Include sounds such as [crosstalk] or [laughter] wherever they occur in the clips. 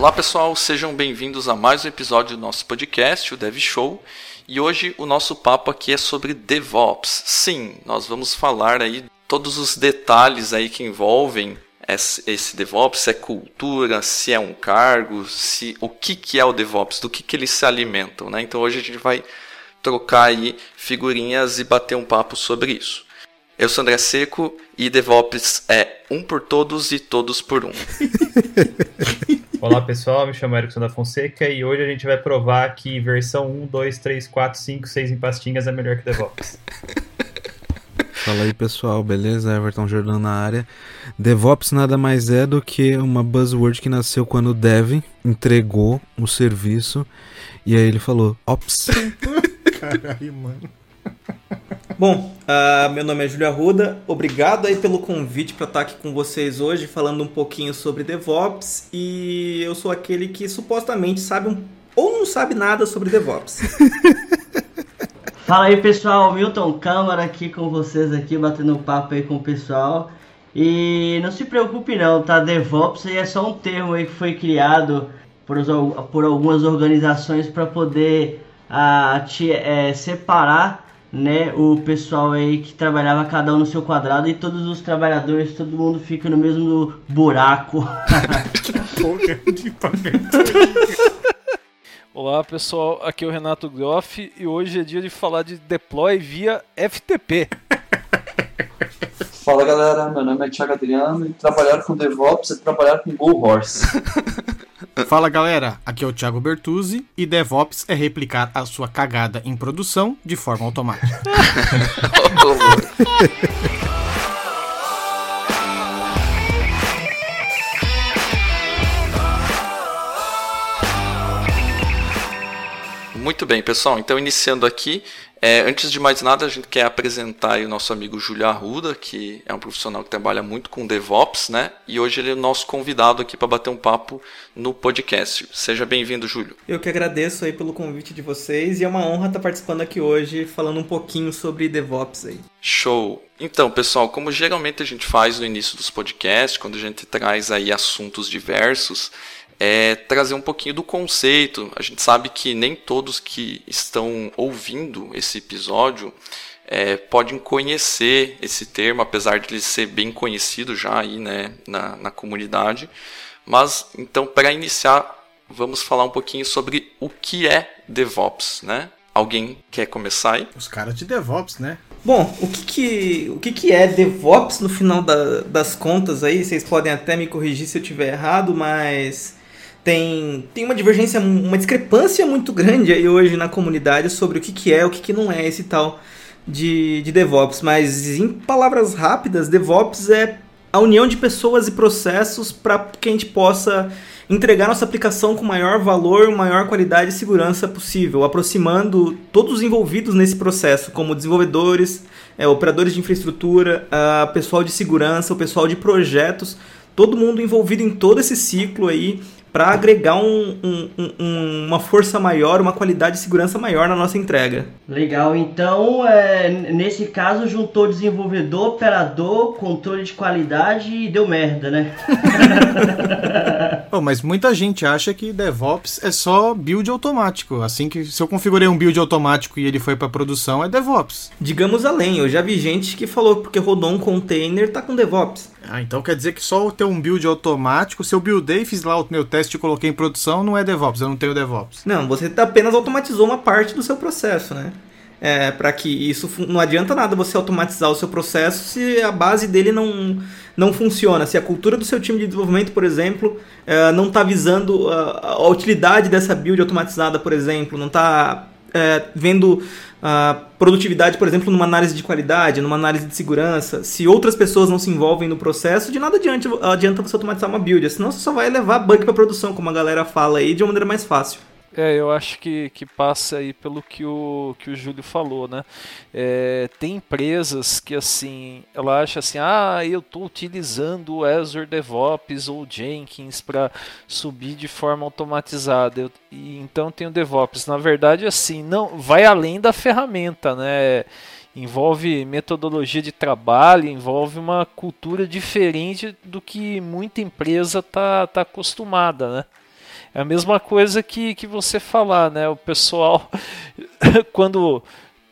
Olá pessoal, sejam bem-vindos a mais um episódio do nosso podcast, o Dev Show. E hoje o nosso papo aqui é sobre DevOps. Sim, nós vamos falar aí todos os detalhes aí que envolvem esse DevOps, se é cultura, se é um cargo, se o que, que é o DevOps, do que, que eles se alimentam. Né? Então hoje a gente vai trocar aí figurinhas e bater um papo sobre isso. Eu sou André Seco e DevOps é um por todos e todos por um. [laughs] Olá pessoal, me chamo Erickson da Fonseca e hoje a gente vai provar que versão 1, 2, 3, 4, 5, 6 em pastinhas é melhor que DevOps. [laughs] Fala aí pessoal, beleza? Everton Jordan na área. DevOps nada mais é do que uma buzzword que nasceu quando o Dev entregou o serviço e aí ele falou Ops. [laughs] Caralho, mano. Bom, uh, meu nome é Júlia Arruda. Obrigado aí pelo convite para estar aqui com vocês hoje, falando um pouquinho sobre DevOps. E eu sou aquele que supostamente sabe um, ou não sabe nada sobre DevOps. [laughs] Fala aí pessoal, Milton Câmara aqui com vocês aqui, batendo papo aí com o pessoal. E não se preocupe não, tá? DevOps aí é só um termo aí que foi criado por, por algumas organizações para poder uh, te, é, separar né, o pessoal aí que trabalhava cada um no seu quadrado e todos os trabalhadores, todo mundo fica no mesmo buraco. [laughs] [laughs] Olá pessoal, aqui é o Renato Groff e hoje é dia de falar de deploy via FTP. [laughs] Fala galera, meu nome é Thiago Adriano e trabalhar com DevOps é trabalhar com Go Horse. [laughs] Fala galera, aqui é o Thiago Bertuzzi e DevOps é replicar a sua cagada em produção de forma automática. [laughs] [laughs] Muito bem, pessoal. Então, iniciando aqui, é, antes de mais nada, a gente quer apresentar o nosso amigo Júlio Arruda, que é um profissional que trabalha muito com DevOps, né? E hoje ele é o nosso convidado aqui para bater um papo no podcast. Seja bem-vindo, Júlio. Eu que agradeço aí pelo convite de vocês e é uma honra estar participando aqui hoje, falando um pouquinho sobre DevOps aí. Show! Então, pessoal, como geralmente a gente faz no início dos podcasts, quando a gente traz aí assuntos diversos, é trazer um pouquinho do conceito. A gente sabe que nem todos que estão ouvindo esse episódio é, podem conhecer esse termo, apesar de ele ser bem conhecido já aí, né, na, na comunidade. Mas, então, para iniciar, vamos falar um pouquinho sobre o que é DevOps, né? Alguém quer começar aí? Os caras de DevOps, né? Bom, o que que, o que, que é DevOps no final da, das contas aí? Vocês podem até me corrigir se eu estiver errado, mas tem, tem uma divergência, uma discrepância muito grande aí hoje na comunidade sobre o que, que é, o que, que não é esse tal de, de DevOps. Mas em palavras rápidas, DevOps é a união de pessoas e processos para que a gente possa entregar nossa aplicação com maior valor, maior qualidade e segurança possível, aproximando todos os envolvidos nesse processo, como desenvolvedores, é, operadores de infraestrutura, uh, pessoal de segurança, o pessoal de projetos, todo mundo envolvido em todo esse ciclo aí para agregar um, um, um, uma força maior, uma qualidade de segurança maior na nossa entrega. Legal, então é, nesse caso juntou desenvolvedor, operador, controle de qualidade e deu merda, né? [laughs] oh, mas muita gente acha que DevOps é só build automático. Assim que se eu configurei um build automático e ele foi para produção, é DevOps. Digamos além, eu já vi gente que falou porque rodou um container tá com DevOps. Ah, então quer dizer que só ter um build automático, se eu buildei, fiz lá o meu teste e coloquei em produção, não é DevOps, eu não tenho DevOps. Não, você apenas automatizou uma parte do seu processo, né? É, para que isso não adianta nada você automatizar o seu processo se a base dele não, não funciona. Se a cultura do seu time de desenvolvimento, por exemplo, é, não está visando a, a, utilidade dessa build automatizada, por exemplo, não está é, vendo a produtividade, por exemplo, numa análise de qualidade, numa análise de segurança, se outras pessoas não se envolvem no processo, de nada adianta, adianta você automatizar uma build, senão você só vai levar bug para produção, como a galera fala aí, de uma maneira mais fácil. É, eu acho que, que passa aí pelo que o, que o Júlio falou, né? É, tem empresas que, assim, ela acha assim, ah, eu estou utilizando o Azure DevOps ou Jenkins para subir de forma automatizada. Eu, e, então tem o DevOps. Na verdade, assim, não vai além da ferramenta, né? Envolve metodologia de trabalho, envolve uma cultura diferente do que muita empresa está tá acostumada, né? É a mesma coisa que, que você falar, né? O pessoal, [laughs] quando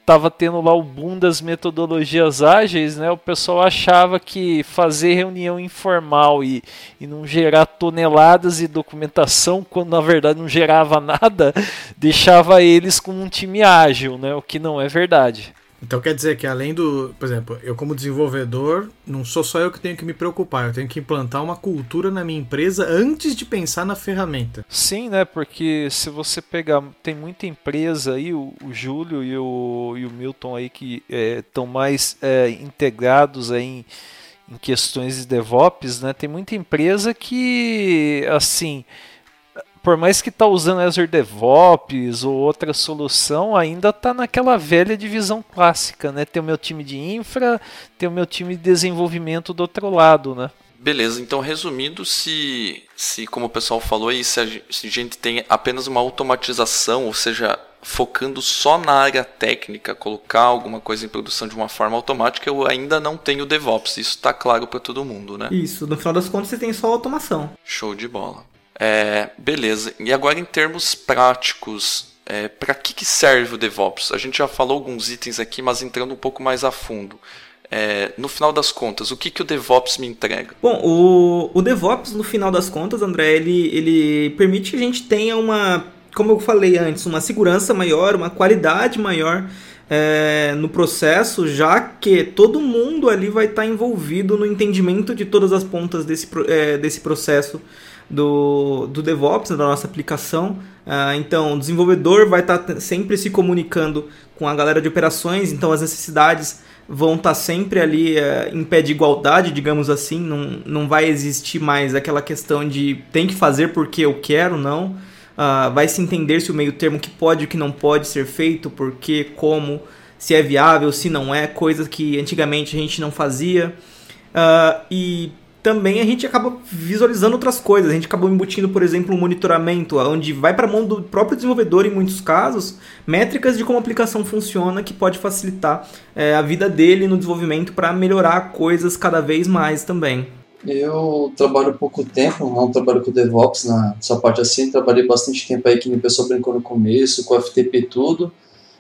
estava tendo lá o boom das metodologias ágeis, né, o pessoal achava que fazer reunião informal e, e não gerar toneladas de documentação, quando na verdade não gerava [laughs] nada, deixava eles com um time ágil, né, o que não é verdade. Então quer dizer que além do, por exemplo, eu como desenvolvedor, não sou só eu que tenho que me preocupar, eu tenho que implantar uma cultura na minha empresa antes de pensar na ferramenta. Sim, né? Porque se você pegar, tem muita empresa aí, o, o Júlio e o, e o Milton aí que estão é, mais é, integrados aí em, em questões de DevOps, né? Tem muita empresa que, assim, por mais que está usando Azure DevOps ou outra solução, ainda está naquela velha divisão clássica, né? Tem o meu time de infra, tem o meu time de desenvolvimento do outro lado, né? Beleza, então resumindo, se, se como o pessoal falou aí, se a, se a gente tem apenas uma automatização, ou seja, focando só na área técnica, colocar alguma coisa em produção de uma forma automática, eu ainda não tenho DevOps. Isso está claro para todo mundo, né? Isso, no final das contas você tem só automação. Show de bola. É, beleza. E agora em termos práticos, é, para que, que serve o DevOps? A gente já falou alguns itens aqui, mas entrando um pouco mais a fundo. É, no final das contas, o que, que o DevOps me entrega? Bom, o, o DevOps, no final das contas, André, ele, ele permite que a gente tenha uma, como eu falei antes, uma segurança maior, uma qualidade maior é, no processo, já que todo mundo ali vai estar envolvido no entendimento de todas as pontas desse, é, desse processo do, do DevOps, da nossa aplicação. Uh, então, o desenvolvedor vai estar tá sempre se comunicando com a galera de operações, então as necessidades vão estar tá sempre ali uh, em pé de igualdade, digamos assim. Não, não vai existir mais aquela questão de tem que fazer porque eu quero, não. Uh, vai se entender se o meio termo que pode e que não pode ser feito, porque, como, se é viável, se não é, coisas que antigamente a gente não fazia. Uh, e também a gente acaba visualizando outras coisas. A gente acabou embutindo, por exemplo, um monitoramento, onde vai para a mão do próprio desenvolvedor, em muitos casos, métricas de como a aplicação funciona, que pode facilitar é, a vida dele no desenvolvimento para melhorar coisas cada vez mais também. Eu trabalho pouco tempo, não trabalho com DevOps na sua parte assim, trabalhei bastante tempo aí que o pessoal brincou no começo, com FTP tudo.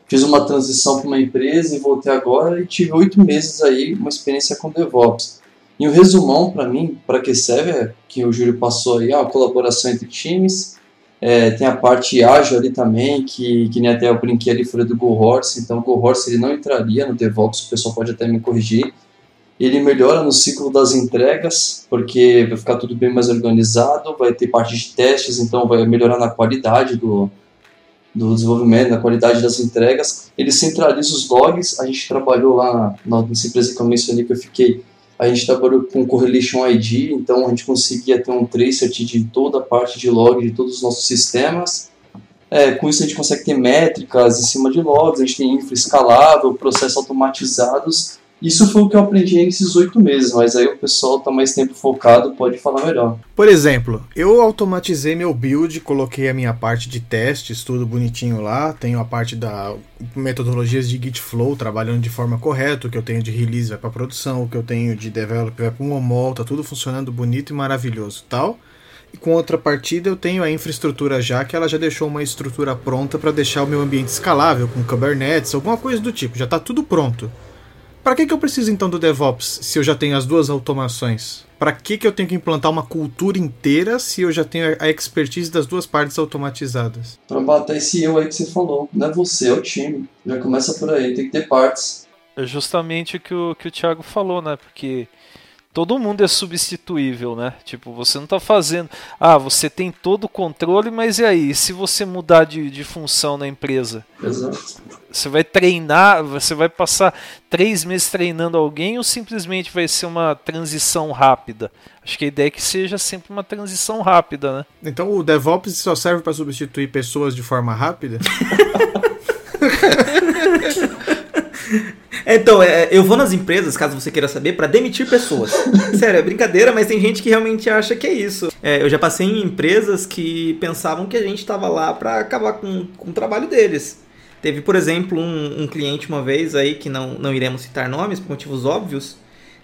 Fiz uma transição para uma empresa e voltei agora e tive oito meses aí, uma experiência com DevOps. E o resumão, para mim, para que serve, é que o Júlio passou aí, a colaboração entre times, é, tem a parte ágil ali também, que, que nem até eu brinquei ali fora do Go Horse, então o Go Horse ele não entraria no DevOps, o pessoal pode até me corrigir. Ele melhora no ciclo das entregas, porque vai ficar tudo bem mais organizado, vai ter parte de testes, então vai melhorar na qualidade do, do desenvolvimento, na qualidade das entregas. Ele centraliza os logs, a gente trabalhou lá na, na empresa que eu mencionei que eu fiquei a gente trabalhou com Correlation ID, então a gente conseguia ter um tracer de toda a parte de log de todos os nossos sistemas. É, com isso a gente consegue ter métricas em cima de logs, a gente tem infra escalável, processos automatizados isso foi o que eu aprendi nesses oito meses, mas aí o pessoal tá mais tempo focado, pode falar melhor. Por exemplo, eu automatizei meu build, coloquei a minha parte de testes, tudo bonitinho lá, tenho a parte da metodologias de Git Flow trabalhando de forma correta, o que eu tenho de release vai para produção, o que eu tenho de develop vai para um OMOL, tá tudo funcionando bonito e maravilhoso, tal. E com outra partida eu tenho a infraestrutura já, que ela já deixou uma estrutura pronta para deixar o meu ambiente escalável, com Kubernetes, alguma coisa do tipo, já está tudo pronto. Para que, que eu preciso então do DevOps se eu já tenho as duas automações? Para que, que eu tenho que implantar uma cultura inteira se eu já tenho a expertise das duas partes automatizadas? Para bater esse eu aí que você falou. Não é você, é o time. Já começa por aí, tem que ter partes. É justamente o que o, que o Thiago falou, né? Porque todo mundo é substituível, né? Tipo, você não está fazendo. Ah, você tem todo o controle, mas e aí? Se você mudar de, de função na empresa? Exato. Você vai treinar, você vai passar três meses treinando alguém ou simplesmente vai ser uma transição rápida? Acho que a ideia é que seja sempre uma transição rápida, né? Então o DevOps só serve para substituir pessoas de forma rápida? [laughs] Então, é, eu vou nas empresas, caso você queira saber, para demitir pessoas. Sério, é brincadeira, mas tem gente que realmente acha que é isso. É, eu já passei em empresas que pensavam que a gente estava lá para acabar com, com o trabalho deles. Teve, por exemplo, um, um, cliente uma vez aí, que não, não iremos citar nomes por motivos óbvios,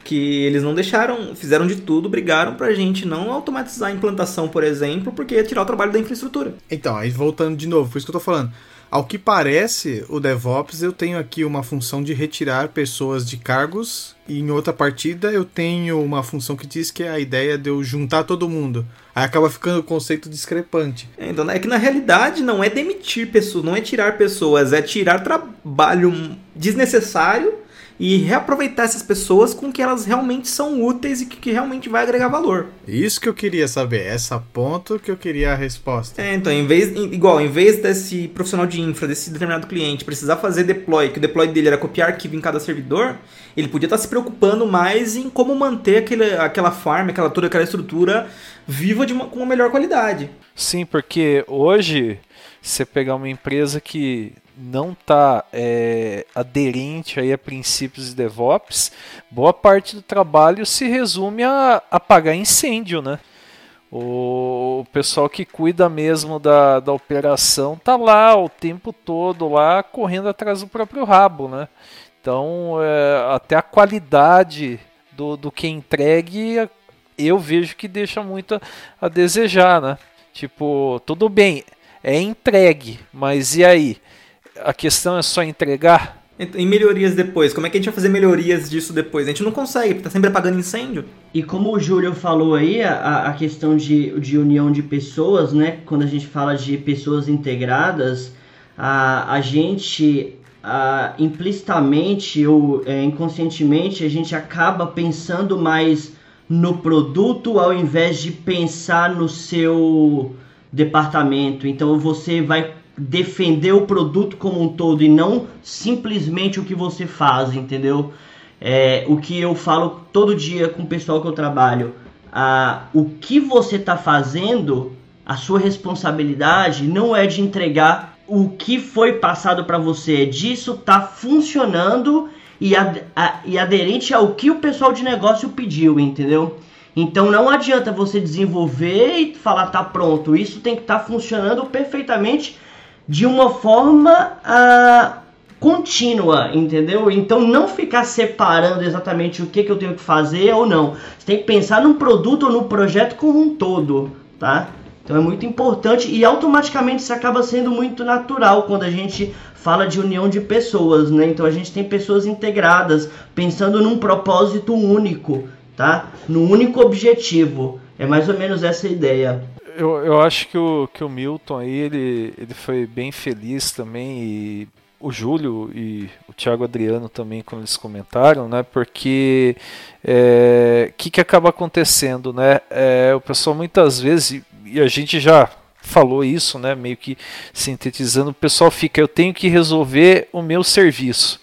que eles não deixaram, fizeram de tudo, brigaram pra gente não automatizar a implantação, por exemplo, porque ia tirar o trabalho da infraestrutura. Então, aí voltando de novo, por isso que eu tô falando. Ao que parece, o DevOps eu tenho aqui uma função de retirar pessoas de cargos e em outra partida eu tenho uma função que diz que é a ideia de eu juntar todo mundo. Aí acaba ficando o conceito discrepante. É, então, é que na realidade não é demitir pessoas, não é tirar pessoas, é tirar trabalho desnecessário e reaproveitar essas pessoas com que elas realmente são úteis e que, que, realmente vai agregar valor. Isso que eu queria saber, essa ponto que eu queria a resposta. É, então, em vez, igual, em vez desse profissional de infra, desse determinado cliente, precisar fazer deploy, que o deploy dele era copiar arquivo em cada servidor, ele podia estar se preocupando mais em como manter aquele, aquela farm, aquela toda aquela estrutura viva de uma, com uma melhor qualidade. Sim, porque hoje você pegar uma empresa que não está é, aderente aí a princípios de DevOps, boa parte do trabalho se resume a apagar incêndio, né? O pessoal que cuida mesmo da, da operação tá lá o tempo todo lá correndo atrás do próprio rabo, né? Então é, até a qualidade do, do que entregue eu vejo que deixa muito a, a desejar, né? Tipo, tudo bem, é entregue, mas e aí? A questão é só entregar? Em melhorias depois, como é que a gente vai fazer melhorias disso depois? A gente não consegue, porque tá sempre apagando incêndio. E como o Júlio falou aí, a, a questão de, de união de pessoas, né? Quando a gente fala de pessoas integradas, a, a gente a, implicitamente ou é, inconscientemente a gente acaba pensando mais no produto ao invés de pensar no seu departamento. Então você vai defender o produto como um todo e não simplesmente o que você faz, entendeu? É, o que eu falo todo dia com o pessoal que eu trabalho, a, o que você está fazendo, a sua responsabilidade não é de entregar o que foi passado para você, é disso tá funcionando e, ad, a, e aderente ao que o pessoal de negócio pediu, entendeu? Então não adianta você desenvolver e falar tá pronto, isso tem que estar tá funcionando perfeitamente de uma forma uh, contínua, entendeu? Então não ficar separando exatamente o que, que eu tenho que fazer ou não. Você tem que pensar num produto ou no projeto como um todo, tá? Então é muito importante e automaticamente isso acaba sendo muito natural quando a gente fala de união de pessoas, né? Então a gente tem pessoas integradas, pensando num propósito único, tá? No único objetivo. É mais ou menos essa ideia eu, eu acho que o, que o Milton aí, ele, ele foi bem feliz também e o Júlio e o Thiago Adriano também, quando eles comentaram, né? Porque o é, que, que acaba acontecendo, né? É, o pessoal muitas vezes, e a gente já falou isso, né? Meio que sintetizando, o pessoal fica, eu tenho que resolver o meu serviço.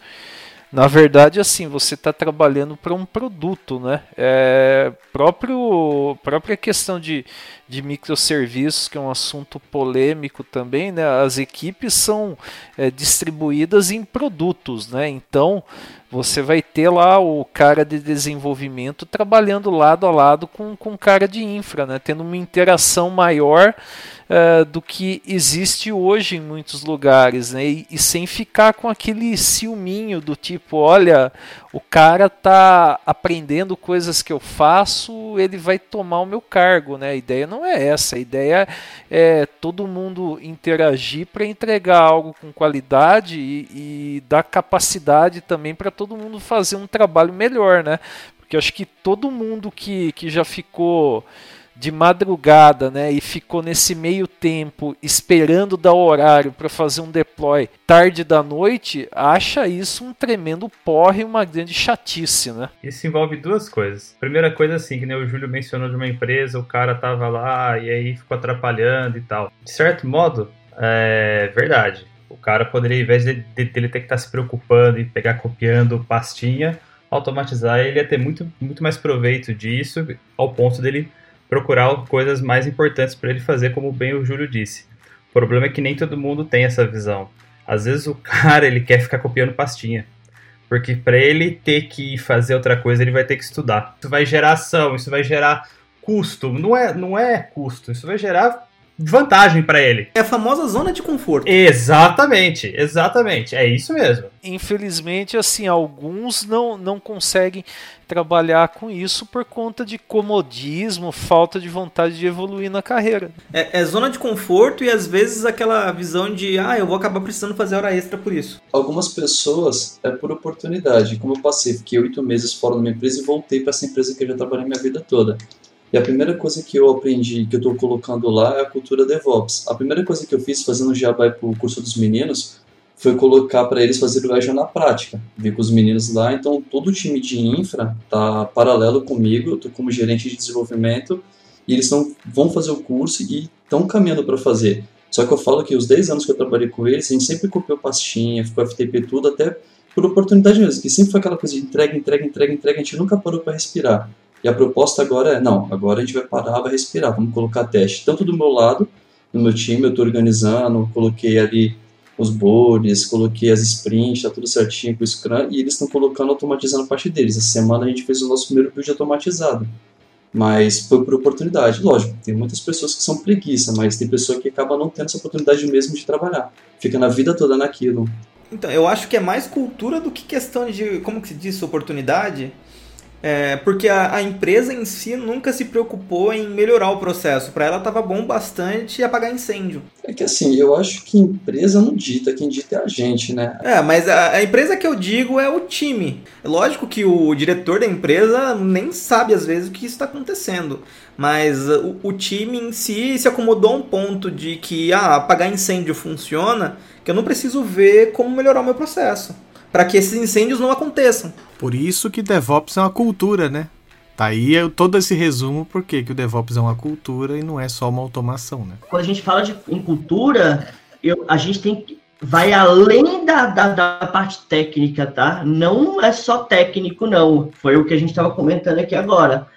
Na verdade, assim, você está trabalhando para um produto, né? É, próprio, própria questão de, de microserviços, que é um assunto polêmico também, né? As equipes são é, distribuídas em produtos, né? Então, você vai ter lá o cara de desenvolvimento trabalhando lado a lado com, o cara de infra, né? Tendo uma interação maior uh, do que existe hoje em muitos lugares, né? E, e, sem ficar com aquele ciúminho do tipo, olha, o cara tá aprendendo coisas que eu faço, ele vai tomar o meu cargo, né? A ideia não é essa, a ideia é todo mundo interagir para entregar algo com qualidade e, e dar capacidade também para todo mundo fazer um trabalho melhor, né? Porque eu acho que todo mundo que, que já ficou de madrugada, né, e ficou nesse meio tempo esperando dar horário para fazer um deploy tarde da noite, acha isso um tremendo porre e uma grande chatice, né? Isso envolve duas coisas. Primeira coisa assim, que nem o Júlio mencionou de uma empresa, o cara tava lá e aí ficou atrapalhando e tal. De certo modo, é verdade. O cara poderia, ao invés de, de, dele ter que estar tá se preocupando e pegar copiando pastinha, automatizar, ele ia ter muito, muito mais proveito disso, ao ponto dele procurar coisas mais importantes para ele fazer, como bem o Júlio disse. O problema é que nem todo mundo tem essa visão. Às vezes o [laughs] cara ele quer ficar copiando pastinha. Porque para ele ter que fazer outra coisa, ele vai ter que estudar. Isso vai gerar ação, isso vai gerar custo. Não é, não é custo, isso vai gerar vantagem para ele. É a famosa zona de conforto. Exatamente, exatamente. É isso mesmo. Infelizmente, assim, alguns não, não conseguem trabalhar com isso por conta de comodismo, falta de vontade de evoluir na carreira. É, é, zona de conforto e às vezes aquela visão de, ah, eu vou acabar precisando fazer hora extra por isso. Algumas pessoas é por oportunidade. Como eu passei, fiquei oito meses fora de uma empresa e voltei para essa empresa que eu já trabalhei minha vida toda. E a primeira coisa que eu aprendi, que eu estou colocando lá, é a cultura DevOps. A primeira coisa que eu fiz fazendo o Java para o curso dos meninos foi colocar para eles fazer o Azure na prática. Vi com os meninos lá, então todo o time de infra tá paralelo comigo, eu estou como gerente de desenvolvimento, e eles tão, vão fazer o curso e estão caminhando para fazer. Só que eu falo que os 10 anos que eu trabalhei com eles, a gente sempre copiou pastinha, ficou FTP tudo, até por oportunidade mesmo, que sempre foi aquela coisa de entrega, entrega, entrega, entrega, a gente nunca parou para respirar. E a proposta agora é, não, agora a gente vai parar, vai respirar, vamos colocar teste. Tanto do meu lado, no meu time, eu estou organizando, coloquei ali os boards, coloquei as sprints, tá tudo certinho com o Scrum, e eles estão colocando, automatizando a parte deles. Essa semana a gente fez o nosso primeiro build automatizado. Mas foi por oportunidade. Lógico, tem muitas pessoas que são preguiça, mas tem pessoa que acaba não tendo essa oportunidade mesmo de trabalhar. Fica na vida toda naquilo. Então, eu acho que é mais cultura do que questão de, como que se diz, oportunidade. É, porque a, a, empresa em si nunca se preocupou em melhorar o processo. Para ela estava bom bastante apagar incêndio. É que assim, eu acho que empresa não dita, quem dita é a gente, né? É, mas a, a empresa que eu digo é o time. É lógico que o diretor da empresa nem sabe às vezes o que está acontecendo. Mas o, o, time em si se acomodou a um ponto de que ah, apagar incêndio funciona, que eu não preciso ver como melhorar o meu processo para que esses incêndios não aconteçam. Por isso que DevOps é uma cultura, né? Tá aí todo esse resumo por que o DevOps é uma cultura e não é só uma automação, né? Quando a gente fala de, em cultura, eu, a gente tem que vai além da, da, da, parte técnica, tá? Não é só técnico, não. Foi o que a gente estava comentando aqui agora.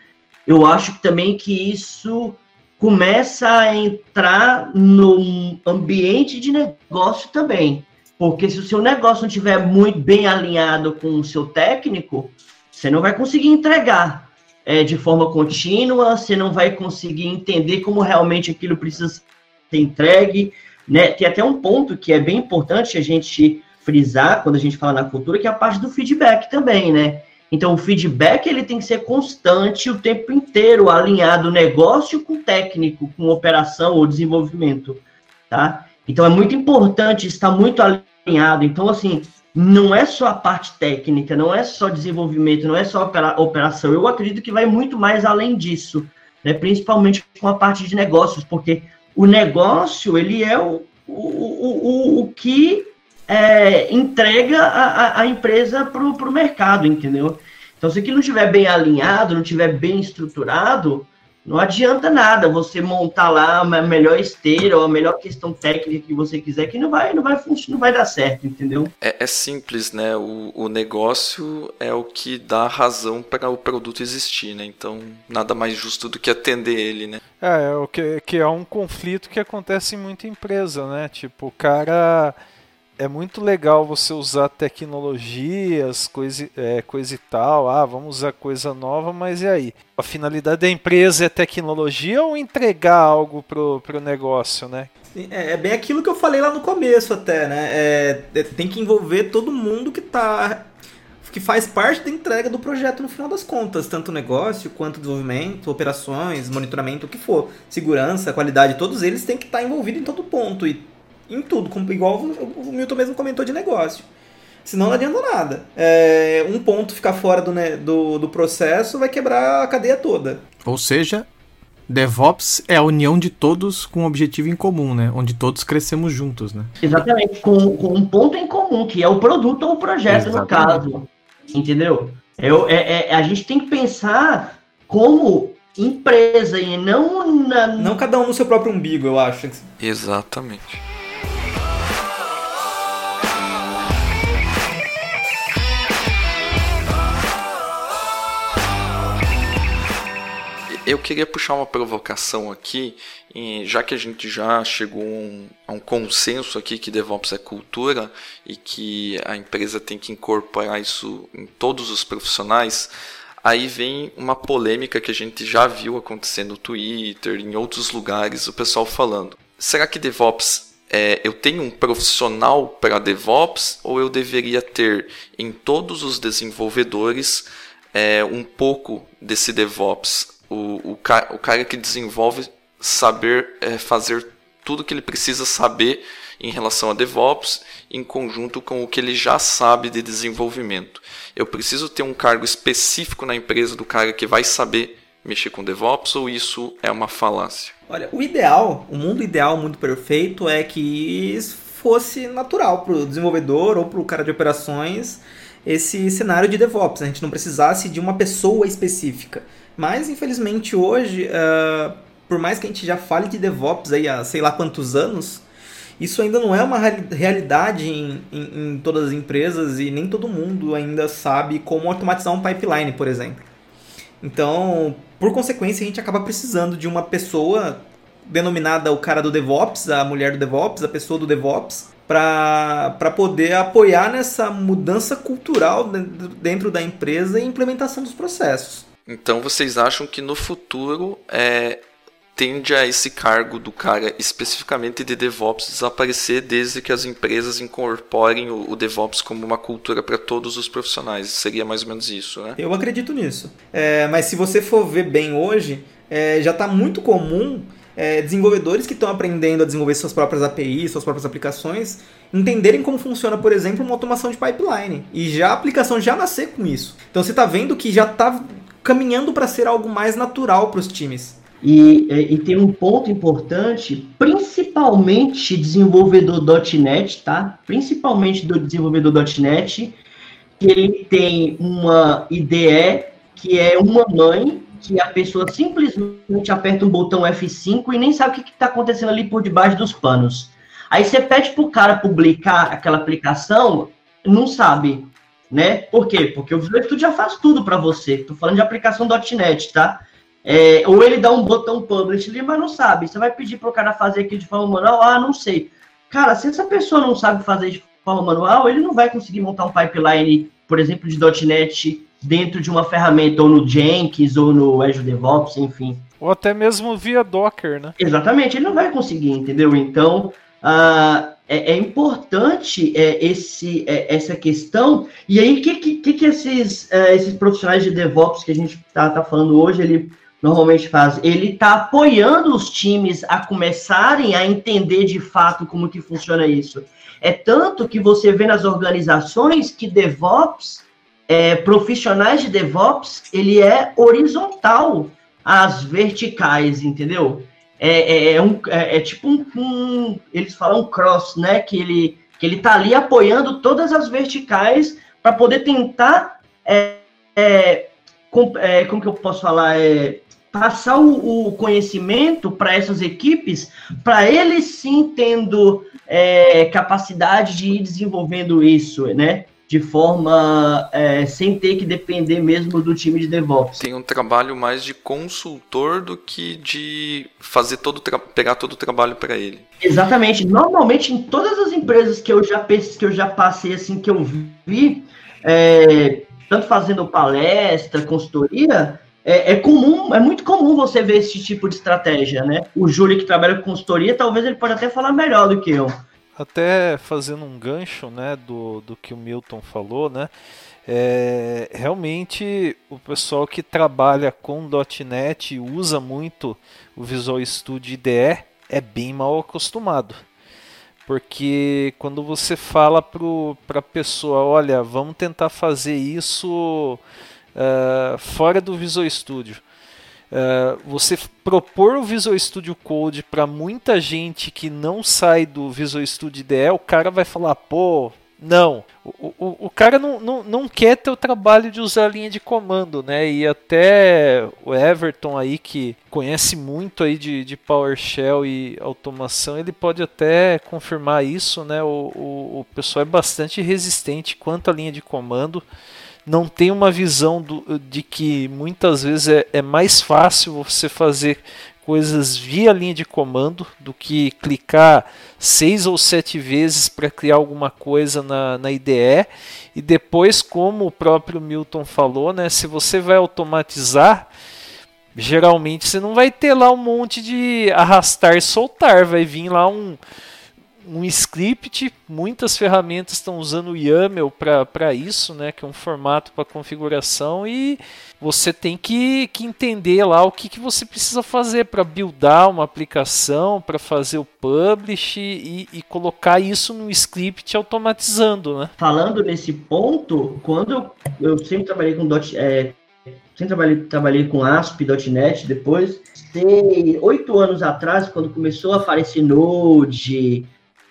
Eu acho também que isso começa a entrar no ambiente de negócio também. Porque se o seu negócio não estiver muito bem alinhado com o seu técnico, você não vai conseguir entregar é, de forma contínua, você não vai conseguir entender como realmente aquilo precisa ser entregue. Né? Tem até um ponto que é bem importante a gente frisar quando a gente fala na cultura, que é a parte do feedback também, né? Então, o feedback ele tem que ser constante o tempo inteiro, alinhado negócio com técnico, com operação ou desenvolvimento, tá? Então é muito importante estar muito alinhado. Então, assim, não é só a parte técnica, não é só desenvolvimento, não é só operação. Eu acredito que vai muito mais além disso, né? principalmente com a parte de negócios, porque o negócio ele é o, o, o, o que é, entrega a, a empresa para o mercado, entendeu? Então, se aquilo não estiver bem alinhado, não estiver bem estruturado, não adianta nada você montar lá a melhor esteira ou a melhor questão técnica que você quiser, que não vai, não vai funcionar, não vai dar certo, entendeu? É, é simples, né? O, o negócio é o que dá razão para o produto existir, né? Então, nada mais justo do que atender ele, né? É, é o que, que é um conflito que acontece em muita empresa, né? Tipo, o cara é muito legal você usar tecnologias, coisa, é, coisa e tal. Ah, vamos usar coisa nova, mas e aí? A finalidade da empresa é tecnologia ou entregar algo pro, pro negócio, né? É, é bem aquilo que eu falei lá no começo até, né? É, é, tem que envolver todo mundo que tá que faz parte da entrega do projeto no final das contas, tanto negócio quanto desenvolvimento, operações, monitoramento, o que for, segurança, qualidade, todos eles têm que estar envolvidos em todo ponto e em tudo, igual o Milton mesmo comentou de negócio. Senão não adianta nada. É, um ponto ficar fora do, do, do processo vai quebrar a cadeia toda. Ou seja, DevOps é a união de todos com um objetivo em comum, né? Onde todos crescemos juntos, né? Exatamente, com, com um ponto em comum, que é o produto ou o projeto, Exatamente. no caso. Entendeu? Eu, é, é, a gente tem que pensar como empresa e não na... Não cada um no seu próprio umbigo, eu acho. Exatamente. Eu queria puxar uma provocação aqui, já que a gente já chegou a um consenso aqui que DevOps é cultura e que a empresa tem que incorporar isso em todos os profissionais. aí vem uma polêmica que a gente já viu acontecer no Twitter, em outros lugares, o pessoal falando: será que DevOps é, eu tenho um profissional para DevOps ou eu deveria ter em todos os desenvolvedores é, um pouco desse DevOps? O, o, o cara que desenvolve saber é, fazer tudo que ele precisa saber em relação a DevOps, em conjunto com o que ele já sabe de desenvolvimento. Eu preciso ter um cargo específico na empresa do cara que vai saber mexer com DevOps ou isso é uma falácia? Olha, o ideal, o mundo ideal, o mundo perfeito é que fosse natural para o desenvolvedor ou para o cara de operações esse cenário de DevOps. A gente não precisasse de uma pessoa específica. Mas, infelizmente, hoje, uh, por mais que a gente já fale de DevOps aí há sei lá quantos anos, isso ainda não é uma realidade em, em, em, todas as empresas e nem todo mundo ainda sabe como automatizar um pipeline, por exemplo. Então, por consequência, a gente acaba precisando de uma pessoa denominada o cara do DevOps, a mulher do DevOps, a pessoa do DevOps, para poder apoiar nessa mudança cultural dentro da empresa e implementação dos processos. Então vocês acham que no futuro é, tende a esse cargo do cara especificamente de DevOps desaparecer desde que as empresas incorporem o, o DevOps como uma cultura para todos os profissionais. Seria mais ou menos isso, né? Eu acredito nisso. É, mas se você for ver bem hoje, é, já está muito comum é, desenvolvedores que estão aprendendo a desenvolver suas próprias APIs, suas próprias aplicações, entenderem como funciona, por exemplo, uma automação de pipeline. E já a aplicação já nascer com isso. Então você está vendo que já está caminhando para ser algo mais natural para os times. E, e, tem um ponto importante, principalmente desenvolvedor.net, tá? Principalmente do desenvolvedor.net, que ele tem uma IDE que é uma mãe que a pessoa simplesmente aperta um botão F5 e nem sabe o que está acontecendo ali por debaixo dos panos. Aí você pede para o cara publicar aquela aplicação, não sabe, né? Por quê? Porque o Visual Studio já faz tudo para você. Estou falando de aplicação .NET, tá? É, ou ele dá um botão publish ali, mas não sabe. Você vai pedir para o cara fazer aqui de forma manual? Ah, não sei. Cara, se essa pessoa não sabe fazer de forma manual, ele não vai conseguir montar um pipeline, por exemplo, de .NET dentro de uma ferramenta, ou no Jenkins, ou no Azure DevOps, enfim. Ou até mesmo via Docker, né? Exatamente, ele não vai conseguir, entendeu? Então, uh, é, é, importante é, esse, é, essa questão. E aí, o que, que, que esses, é, esses profissionais de DevOps que a gente está tá falando hoje, ele normalmente faz, ele está apoiando os times a começarem a entender de fato como que funciona isso. É tanto que você vê nas organizações que DevOps, é, profissionais de DevOps, ele é horizontal às verticais, entendeu? É, é, é um, é, é tipo um, um, eles falam cross, né? Que ele, que ele tá ali apoiando todas as verticais para poder tentar é, é, com, é, como que eu posso falar? Passar o, o conhecimento para essas equipes, para eles sim tendo capacidade de ir desenvolvendo isso, né? De forma é, sem ter que depender mesmo do time de DevOps. Tem um trabalho mais de consultor do que de fazer todo pegar todo o trabalho para ele. Exatamente. Normalmente em todas as empresas que eu já que eu já passei assim que eu vi, é, tanto fazendo palestra, consultoria, é, é, comum, é muito comum você ver esse tipo de estratégia, né? O Júlio que trabalha com consultoria, talvez ele pode até falar melhor do que eu. Até fazendo um gancho, né, do, do que o Milton falou, né? É, realmente o pessoal que trabalha com .NET e usa muito o Visual Studio IDE é bem mal acostumado. Porque quando você fala para a pessoa, olha, vamos tentar fazer isso uh, fora do Visual Studio. Uh, você propor o Visual Studio Code para muita gente que não sai do Visual Studio IDE, o cara vai falar, pô, não. O, o, o cara não, não, não quer ter o trabalho de usar a linha de comando, né? E até o Everton aí, que conhece muito aí de, de PowerShell e automação, ele pode até confirmar isso, né? O, o, o pessoal é bastante resistente quanto à linha de comando não tem uma visão do, de que muitas vezes é, é mais fácil você fazer coisas via linha de comando do que clicar seis ou sete vezes para criar alguma coisa na, na IDE. E depois, como o próprio Milton falou, né, se você vai automatizar, geralmente você não vai ter lá um monte de arrastar e soltar, vai vir lá um um script, muitas ferramentas estão usando o YAML para isso, né, que é um formato para configuração, e você tem que, que entender lá o que, que você precisa fazer para buildar uma aplicação, para fazer o publish e, e, colocar isso no script automatizando. Né? Falando nesse ponto, quando eu, sempre trabalhei com dot, é, sempre trabalhei, trabalhei com ASP.NET depois, oito anos atrás, quando começou a aparecer Node,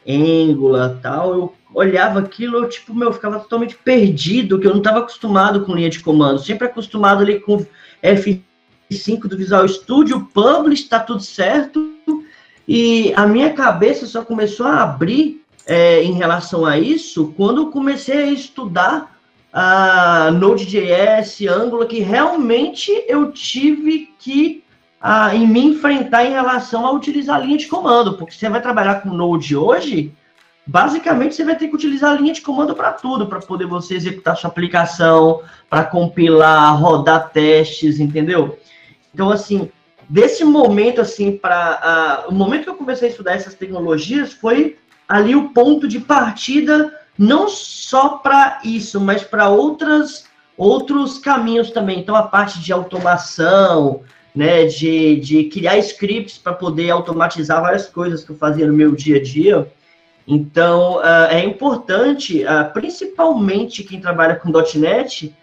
Angular tal, eu olhava aquilo, eu, tipo, meu, ficava totalmente perdido, que eu não estava acostumado com linha de comando, sempre acostumado ali com F5 do Visual Studio, Publish, tá tudo certo, e a minha cabeça só começou a abrir é, em relação a isso quando eu comecei a estudar a Node.js, Angular, que realmente eu tive que a, em me enfrentar em relação a utilizar a linha de comando, porque você vai trabalhar com Node hoje, basicamente você vai ter que utilizar a linha de comando para tudo, para poder você executar sua aplicação, para compilar, rodar testes, entendeu? Então, assim, desse momento, assim, para. O momento que eu comecei a estudar essas tecnologias foi ali o ponto de partida, não só para isso, mas para outras outros caminhos também. Então, a parte de automação, né, de, de criar scripts para poder automatizar várias coisas que eu fazia no meu dia a dia. Então, uh, é importante, uh, principalmente quem trabalha com .NET,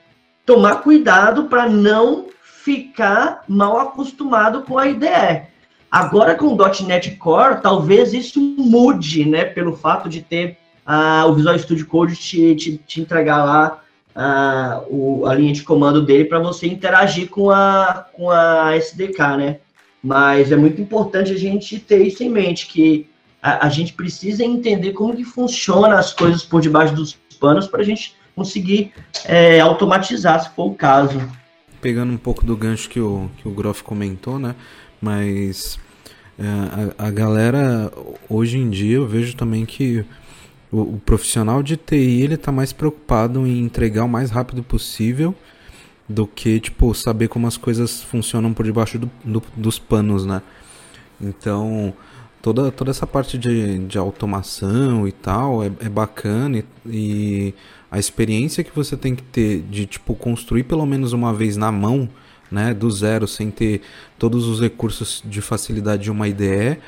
tomar cuidado para não ficar mal acostumado com a IDE. Agora, com o .NET Core, talvez isso mude, né, pelo fato de ter uh, o Visual Studio Code te, te, te entregar lá a, o, a linha de comando dele para você interagir com a, com a SDK, né? Mas é muito importante a gente ter isso em mente, que a, a gente precisa entender como que funciona as coisas por debaixo dos panos para a gente conseguir é, automatizar, se for o caso. Pegando um pouco do gancho que o, que o Groff comentou, né? Mas é, a, a galera, hoje em dia, eu vejo também que o, o profissional de TI ele tá mais preocupado em entregar o mais rápido possível do que tipo saber como as coisas funcionam por debaixo do, do, dos panos, né? Então toda, toda essa parte de, de automação e tal é, é bacana e, e, a experiência que você tem que ter de tipo construir pelo menos uma vez na mão, né, do zero, sem ter todos os recursos de facilidade de uma IDE,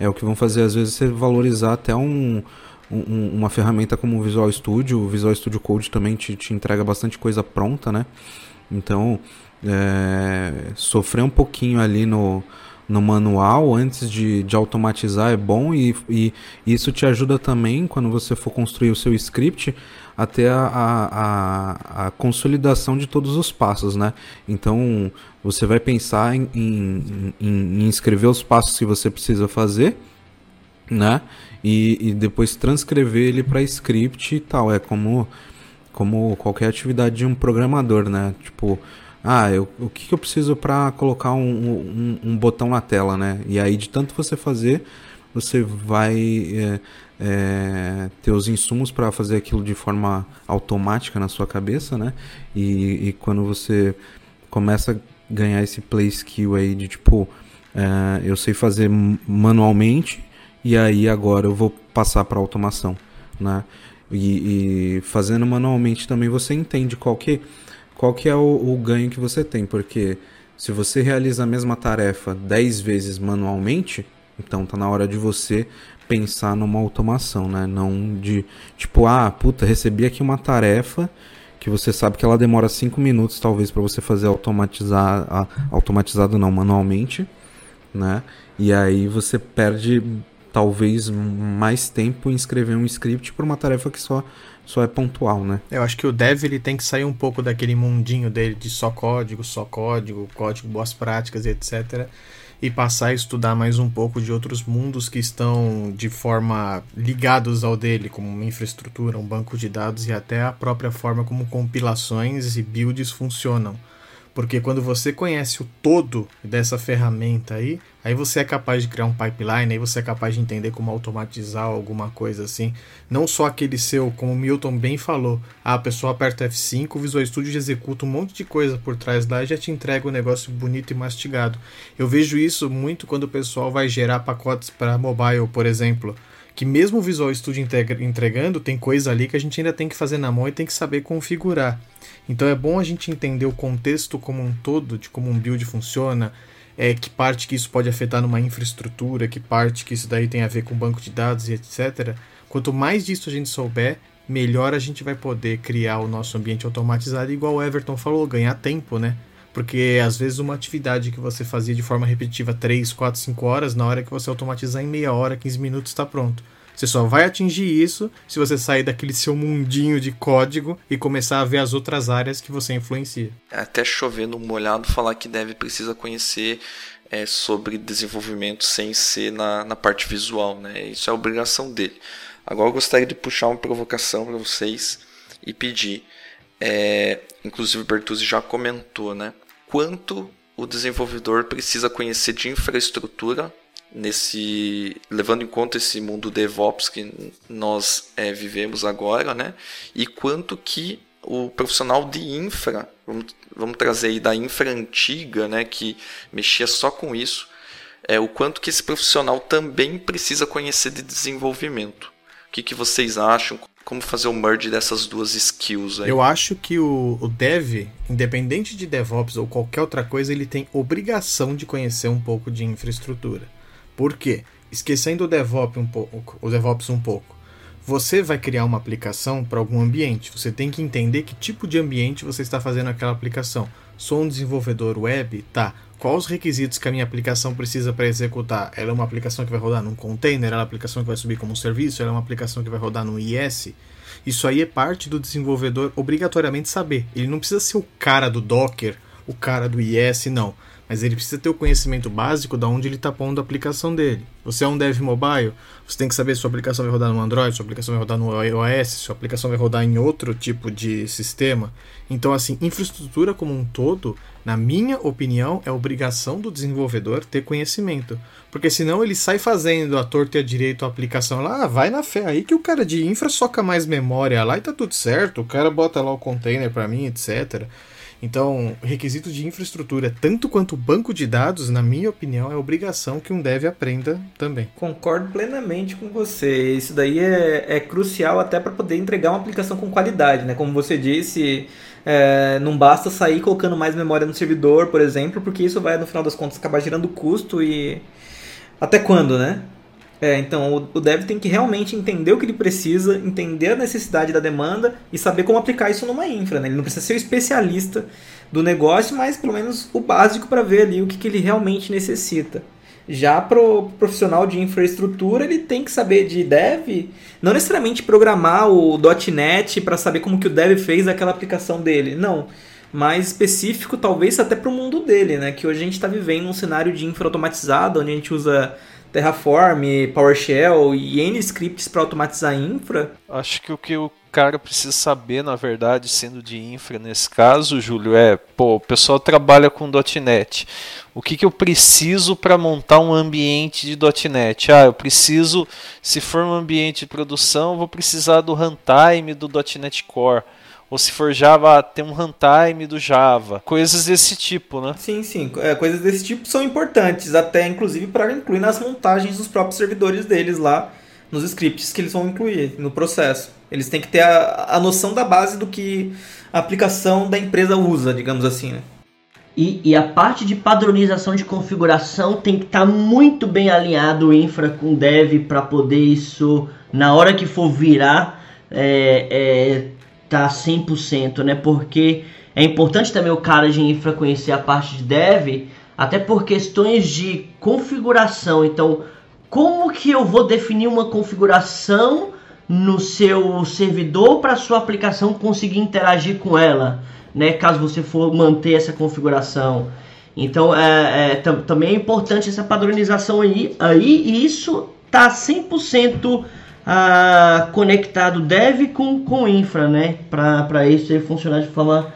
é o que vão fazer às vezes você valorizar até um um, uma ferramenta como o Visual Studio, o Visual Studio Code também te, te entrega bastante coisa pronta, né? Então, é, sofrer um pouquinho ali no, no manual antes de, de automatizar é bom e, e isso te ajuda também quando você for construir o seu script até a, a, a, consolidação de todos os passos, né? Então você vai pensar em, em, em, em escrever os passos que você precisa fazer, né? E, e depois transcrever ele para script e tal. É como, como qualquer atividade de um programador, né? Tipo, ah, eu, o que, que eu preciso para colocar um, um, um, botão na tela, né? E aí, de tanto você fazer, você vai é, é, ter os insumos para fazer aquilo de forma automática na sua cabeça, né? E, e quando você começa a ganhar esse play skill aí de tipo, é, eu sei fazer manualmente e aí agora eu vou passar para automação, né? E, e, fazendo manualmente também você entende qual que, qual que é o, o, ganho que você tem, porque se você realiza a mesma tarefa 10 vezes manualmente, então tá na hora de você pensar numa automação, né? Não de tipo, ah, puta, recebi aqui uma tarefa que você sabe que ela demora 5 minutos talvez para você fazer automatizar, automatizado não, manualmente, né? E aí você perde talvez mais tempo em escrever um script para uma tarefa que só, só é pontual, né? Eu acho que o dev ele tem que sair um pouco daquele mundinho dele de só código, só código, código, boas práticas etc. E passar a estudar mais um pouco de outros mundos que estão de forma ligados ao dele, como uma infraestrutura, um banco de dados e até a própria forma como compilações e builds funcionam Porque quando você conhece o todo dessa ferramenta aí, aí você é capaz de criar um pipeline, aí você é capaz de entender como automatizar alguma coisa assim. Não só aquele seu, como o Milton bem falou, ah, a pessoa aperta F5, o Visual Studio já executa um monte de coisa por trás lá e já te entrega um negócio bonito e mastigado. Eu vejo isso muito quando o pessoal vai gerar pacotes para mobile, por exemplo que mesmo o Visual Studio entregando, tem coisa ali que a gente ainda tem que fazer na mão e tem que saber configurar. Então é bom a gente entender o contexto como um todo, de como um build funciona, é, que parte que isso pode afetar numa infraestrutura, que parte que isso daí tem a ver com banco de dados e etc. Quanto mais disso a gente souber, melhor a gente vai poder criar o nosso ambiente automatizado, igual o Everton falou, ganhar tempo, né? Porque às vezes uma atividade que você fazia de forma repetitiva 3, 4, 5 horas, na hora que você automatizar em meia hora, 15 minutos está pronto. Você só vai atingir isso se você sair daquele seu mundinho de código e começar a ver as outras áreas que você influencia. É até chovendo molhado falar que deve precisa conhecer é, sobre desenvolvimento sem ser na, na parte visual, né? Isso é obrigação dele. Agora eu gostaria de puxar uma provocação para vocês e pedir. É, inclusive o Bertuzzi já comentou, né? quanto o desenvolvedor precisa conhecer de infraestrutura nesse levando em conta esse mundo DevOps que nós é, vivemos agora, né? E quanto que o profissional de infra, vamos, vamos trazer aí da infra antiga, né, que mexia só com isso, é o quanto que esse profissional também precisa conhecer de desenvolvimento. O que, que vocês acham? como fazer o merge dessas duas skills aí? Eu acho que o, o dev, independente de DevOps ou qualquer outra coisa, ele tem obrigação de conhecer um pouco de infraestrutura. Por quê? Esquecendo o DevOps um pouco, o DevOps um pouco. Você vai criar uma aplicação para algum ambiente. Você tem que entender que tipo de ambiente você está fazendo aquela aplicação. Sou um desenvolvedor web? Tá. Quais os requisitos que a minha aplicação precisa para executar? Ela é uma aplicação que vai rodar num container? Ela é uma aplicação que vai subir como um serviço? Ela é uma aplicação que vai rodar no IS? Isso aí é parte do desenvolvedor obrigatoriamente saber. Ele não precisa ser o cara do Docker, o cara do IS, não mas ele precisa ter o conhecimento básico de onde ele está pondo a aplicação dele. Você é um dev mobile, você tem que saber se sua aplicação vai rodar no Android, sua aplicação vai rodar no iOS, sua aplicação vai rodar em outro tipo de sistema. Então, assim, infraestrutura como um todo, na minha opinião, é obrigação do desenvolvedor ter conhecimento. Porque senão ele sai fazendo a torta e a direito a aplicação lá, ah, vai na fé aí que o cara de infra soca mais memória lá e tá tudo certo, o cara bota lá o container para mim, etc. Então, requisito de infraestrutura, tanto quanto banco de dados, na minha opinião, é obrigação que um dev aprenda também. Concordo plenamente com você. Isso daí é, é crucial até para poder entregar uma aplicação com qualidade, né? Como você disse, é, não basta sair colocando mais memória no servidor, por exemplo, porque isso vai, no final das contas, acabar gerando custo e. Até quando, né? É, então o, dev tem que realmente entender o que ele precisa, entender a necessidade da demanda e saber como aplicar isso numa infra. Né? Ele não precisa ser o especialista do negócio, mas pelo menos o básico para ver ali o que, que ele realmente necessita. Já para o profissional de infraestrutura, ele tem que saber de dev, não necessariamente programar o .NET para saber como que o dev fez aquela aplicação dele, não. Mais específico, talvez até para o mundo dele, né? Que hoje a gente está vivendo um cenário de infra automatizado, onde a gente usa Terraform, PowerShell e N scripts para automatizar infra. Acho que o que o cara precisa saber, na verdade, sendo de infra nesse caso, Júlio, é, pô, o pessoal trabalha com .NET. O que, que eu preciso para montar um ambiente de .NET? Ah, eu preciso, se for um ambiente de produção, vou precisar do runtime do .NET Core ou se for Java, tem um runtime do Java. Coisas desse tipo, né? Sim, sim. É, coisas desse tipo são importantes, até inclusive para incluir nas montagens dos próprios servidores deles lá, nos scripts que eles vão incluir no processo. Eles têm que ter a, a noção da base do que a aplicação da empresa usa, digamos assim, né? E, e, a parte de padronização de configuração tem que estar tá muito bem alinhado o infra com dev para poder isso, na hora que for virar, é, é, tá 100%, né? Porque é importante também o cara de infra conhecer a parte de dev, até por questões de configuração. Então, como que eu vou definir uma configuração no seu servidor para sua aplicação conseguir interagir com ela, né? Caso você for manter essa configuração. Então, é, é também é importante essa padronização aí, aí e isso tá 100% ah, conectado dev com, com infra, né? Para isso funcionar de forma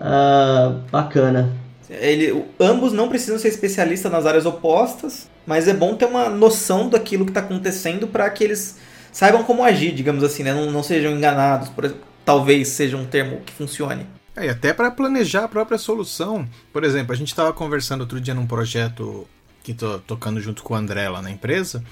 ah, bacana. Ele, ambos não precisam ser especialistas nas áreas opostas, mas é bom ter uma noção daquilo que está acontecendo para que eles saibam como agir, digamos assim, né? não, não sejam enganados, por, talvez seja um termo que funcione. É, e até para planejar a própria solução. Por exemplo, a gente estava conversando outro dia num projeto que tô tocando junto com o André lá na empresa,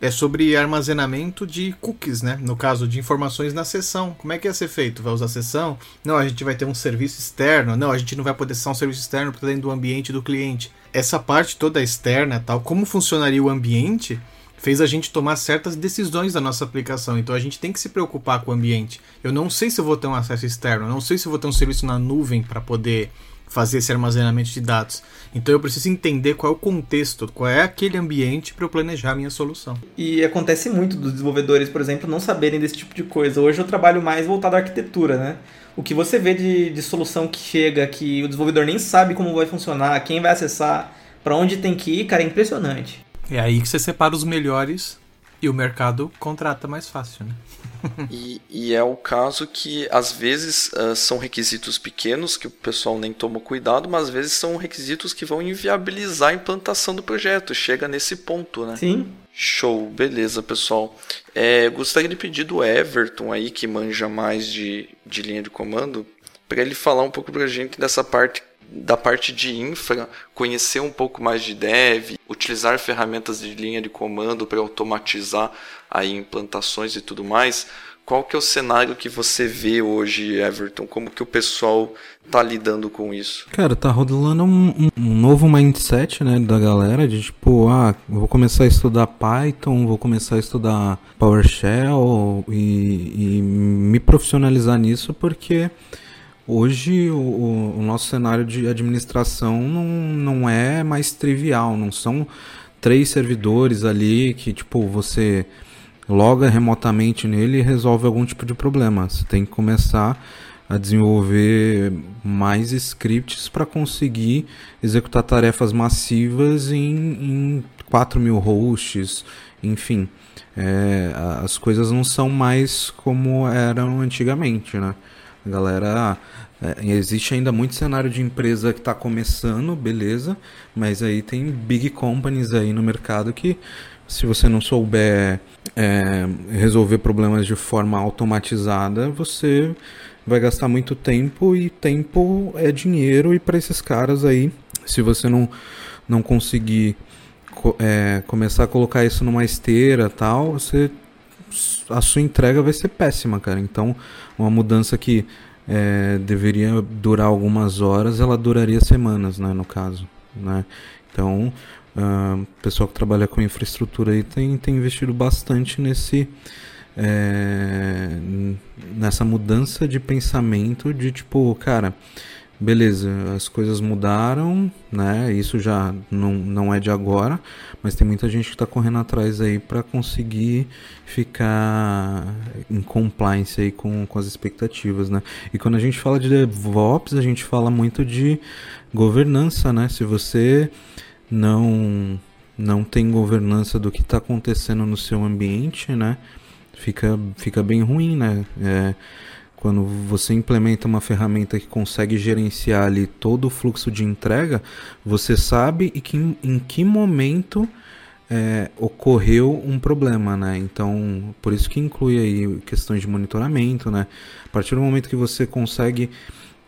é sobre armazenamento de cookies, né? No caso de informações na sessão. Como é que ia ser feito? Vai usar a sessão? Não, a gente vai ter um serviço externo. Não, a gente não vai poder ser um serviço externo para dentro do ambiente do cliente. Essa parte toda externa, tal, como funcionaria o ambiente, fez a gente tomar certas decisões da nossa aplicação. Então a gente tem que se preocupar com o ambiente. Eu não sei se eu vou ter um acesso externo, eu não sei se eu vou ter um serviço na nuvem para poder fazer esse armazenamento de dados. Então eu preciso entender qual é o contexto, qual é aquele ambiente para eu planejar a minha solução. E acontece muito dos desenvolvedores, por exemplo, não saberem desse tipo de coisa. Hoje eu trabalho mais voltado à arquitetura, né? O que você vê de, de solução que chega, que o desenvolvedor nem sabe como vai funcionar, quem vai acessar, para onde tem que ir, cara, é impressionante. É aí que você separa os melhores e o mercado contrata mais fácil, né? E, e, é o caso que às vezes uh, são requisitos pequenos que o pessoal nem toma cuidado, mas às vezes são requisitos que vão inviabilizar a implantação do projeto. Chega nesse ponto, né? Sim. Show, beleza, pessoal. É, gostaria de pedir do Everton aí, que manja mais de, de linha de comando, para ele falar um pouco para a gente dessa parte da parte de infra, conhecer um pouco mais de dev, utilizar ferramentas de linha de comando para automatizar aí implantações e tudo mais. Qual que é o cenário que você vê hoje, Everton? Como que o pessoal tá lidando com isso? Cara, tá rolando um, um, novo mindset, né, da galera de tipo, ah, vou começar a estudar Python, vou começar a estudar PowerShell e, e me profissionalizar nisso porque Hoje o, o, nosso cenário de administração não, não é mais trivial, não são três servidores ali que tipo você loga remotamente nele e resolve algum tipo de problema. Você tem que começar a desenvolver mais scripts para conseguir executar tarefas massivas em, em 4 mil hosts, enfim. É, as coisas não são mais como eram antigamente, né? Galera. É, existe ainda muito cenário de empresa que está começando, beleza, mas aí tem big companies aí no mercado que, se você não souber é, resolver problemas de forma automatizada, você vai gastar muito tempo e tempo é dinheiro. E para esses caras aí, se você não, não conseguir é, começar a colocar isso numa esteira tal, você a sua entrega vai ser péssima, cara. Então, uma mudança que é, deveria durar algumas horas, ela duraria semanas, né, no caso, né? Então, uh, o pessoal que trabalha com infraestrutura aí tem, tem investido bastante nesse é, nessa mudança de pensamento de tipo, cara, beleza, as coisas mudaram, né? Isso já não, não é de agora, mas tem muita gente que está correndo atrás aí para conseguir ficar em compliance aí com, com as expectativas, né? E quando a gente fala de DevOps, a gente fala muito de governança, né? Se você não não tem governança do que está acontecendo no seu ambiente, né? Fica, fica bem ruim, né? É, quando você implementa uma ferramenta que consegue gerenciar ali todo o fluxo de entrega, você sabe em que, em que momento é, ocorreu um problema, né? Então, por isso que inclui aí questões de monitoramento, né? A partir do momento que você consegue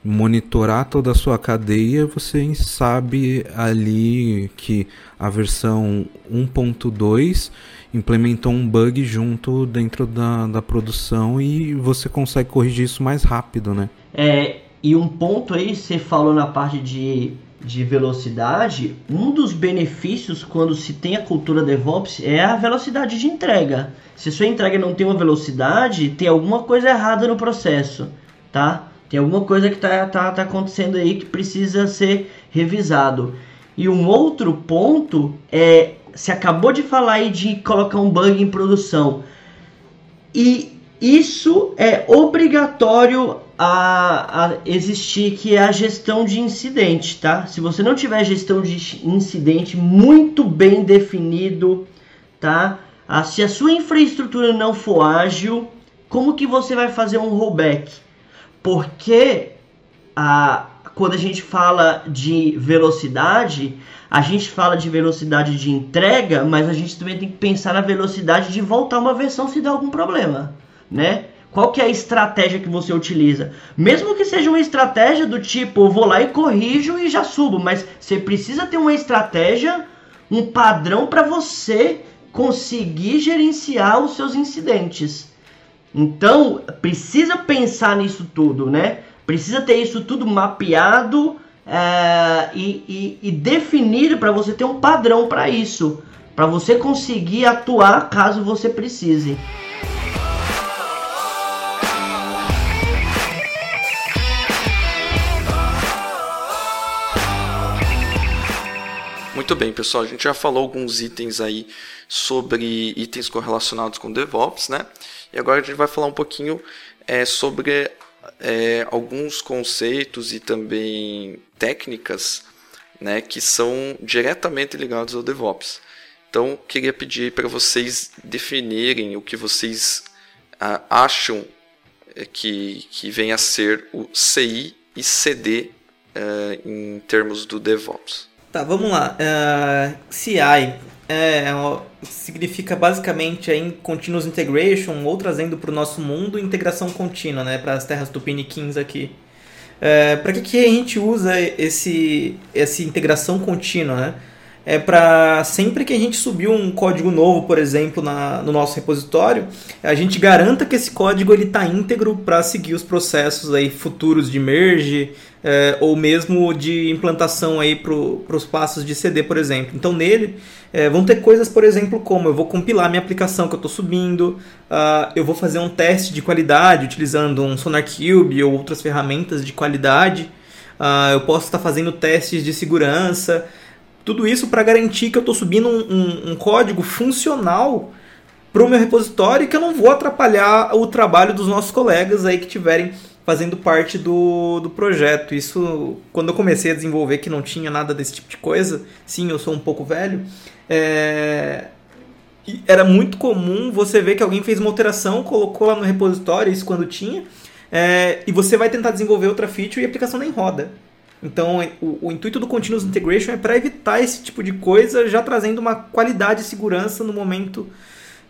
monitorar toda a sua cadeia, você sabe ali que a versão 1.2 implementou um bug junto dentro da, da produção e você consegue corrigir isso mais rápido, né? É, e um ponto aí, você falou na parte de, de velocidade, um dos benefícios quando se tem a cultura DevOps é a velocidade de entrega. Se sua entrega não tem uma velocidade, tem alguma coisa errada no processo, tá? Tem alguma coisa que está tá, tá acontecendo aí que precisa ser revisado. E um outro ponto é você acabou de falar aí de colocar um bug em produção. E isso é obrigatório a, a, existir, que é a gestão de incidente, tá? Se você não tiver gestão de incidente muito bem definido, tá? Ah, se a sua infraestrutura não for ágil, como que você vai fazer um rollback? Porque a quando a gente fala de velocidade, a gente fala de velocidade de entrega, mas a gente também tem que pensar na velocidade de voltar uma versão se der algum problema, né? Qual que é a estratégia que você utiliza? Mesmo que seja uma estratégia do tipo, vou lá e corrijo e já subo, mas você precisa ter uma estratégia, um padrão para você conseguir gerenciar os seus incidentes. Então, precisa pensar nisso tudo, né? Precisa ter isso tudo mapeado é, e, e, e definido para você ter um padrão para isso, para você conseguir atuar caso você precise. Muito bem, pessoal. A gente já falou alguns itens aí sobre itens correlacionados com DevOps, né? E agora a gente vai falar um pouquinho é, sobre é, alguns conceitos e também técnicas né, que são diretamente ligados ao DevOps. Então, queria pedir para vocês definirem o que vocês ah, acham é, que, que vem a ser o CI e CD uh, em termos do DevOps. Tá, vamos lá. Uh, CI é, significa basicamente em Continuous Integration, ou trazendo para o nosso mundo, integração contínua, né, para as terras tupiniquins aqui. É, para que, que a gente usa esse, essa integração contínua? Né? É para sempre que a gente subir um código novo, por exemplo, na, no nosso repositório, a gente garanta que esse código está íntegro para seguir os processos aí futuros de merge, é, ou mesmo de implantação para os passos de CD, por exemplo. Então nele é, vão ter coisas, por exemplo, como eu vou compilar minha aplicação que eu estou subindo, uh, eu vou fazer um teste de qualidade utilizando um SonarCube ou outras ferramentas de qualidade, uh, eu posso estar fazendo testes de segurança, tudo isso para garantir que eu estou subindo um, um, um código funcional para o meu repositório e que eu não vou atrapalhar o trabalho dos nossos colegas aí que tiverem fazendo parte do, do projeto. Isso, quando eu comecei a desenvolver, que não tinha nada desse tipo de coisa, sim, eu sou um pouco velho, é... era muito comum você ver que alguém fez uma alteração, colocou lá no repositório, isso quando tinha, é... e você vai tentar desenvolver outra feature e a aplicação nem roda. Então, o, o intuito do Continuous Integration é para evitar esse tipo de coisa, já trazendo uma qualidade e segurança no momento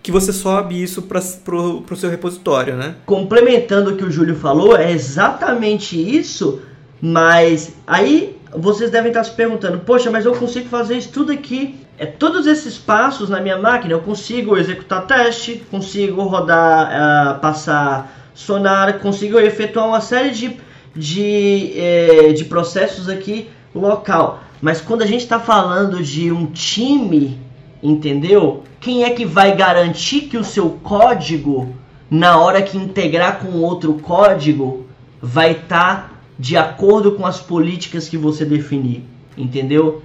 que você sobe isso para o seu repositório, né? Complementando o que o Júlio falou, é exatamente isso, mas aí vocês devem estar se perguntando, poxa, mas eu consigo fazer isso tudo aqui, é todos esses passos na minha máquina, eu consigo executar teste, consigo rodar, uh, passar sonar, consigo efetuar uma série de, de, eh, de processos aqui local. Mas quando a gente está falando de um time, entendeu? Quem é que vai garantir que o seu código, na hora que integrar com outro código, vai estar tá de acordo com as políticas que você definir? Entendeu?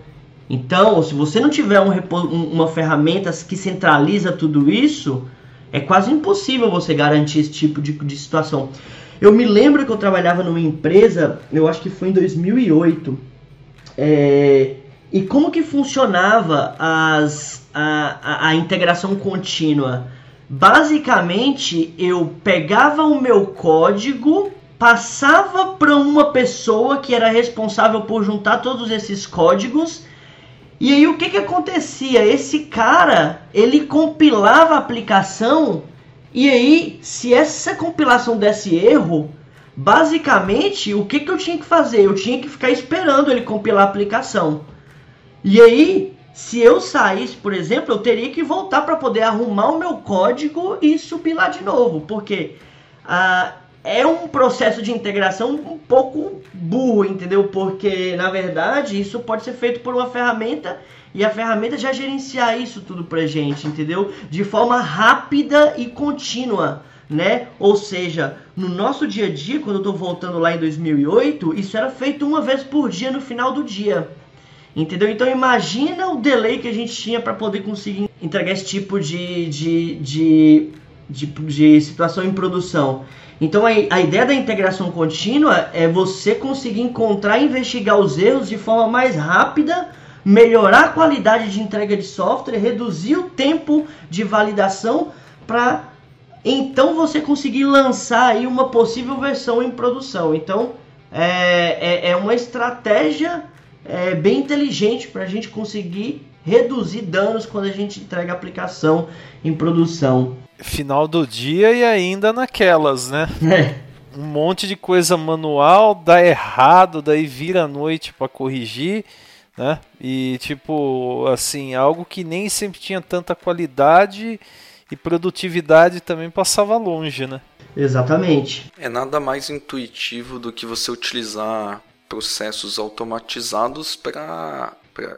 Então, se você não tiver um, uma ferramenta que centraliza tudo isso, é quase impossível você garantir esse tipo de, de situação. Eu me lembro que eu trabalhava numa empresa, eu acho que foi em 2008, é, e como que funcionava as, a, a, a integração contínua? Basicamente, eu pegava o meu código, passava para uma pessoa que era responsável por juntar todos esses códigos. E aí o que, que acontecia? Esse cara, ele compilava a aplicação e aí, se essa compilação desse erro, basicamente, o que, que eu tinha que fazer? Eu tinha que ficar esperando ele compilar a aplicação. E aí, se eu saísse, por exemplo, eu teria que voltar para poder arrumar o meu código e subir lá de novo, porque ah, é um processo de integração um pouco burro, entendeu? Porque na verdade isso pode ser feito por uma ferramenta e a ferramenta já gerenciar isso tudo pra gente, entendeu? De forma rápida e contínua, né? Ou seja, no nosso dia a dia, quando eu tô voltando lá em 2008, isso era feito uma vez por dia no final do dia. Entendeu? Então imagina o delay que a gente tinha para poder conseguir entregar esse tipo de, de, de, de, de situação em produção. Então a, a, ideia da integração contínua é você conseguir encontrar e investigar os erros de forma mais rápida, melhorar a qualidade de entrega de software, reduzir o tempo de validação para então você conseguir lançar aí uma possível versão em produção. Então é, é, é uma estratégia é, bem inteligente para a gente conseguir reduzir danos quando a gente entrega aplicação em produção. Final do dia e ainda naquelas, né? É. Um monte de coisa manual, dá errado, daí vira a noite para corrigir, né? E tipo, assim, algo que nem sempre tinha tanta qualidade e produtividade também passava longe, né? Exatamente. É nada mais intuitivo do que você utilizar processos automatizados para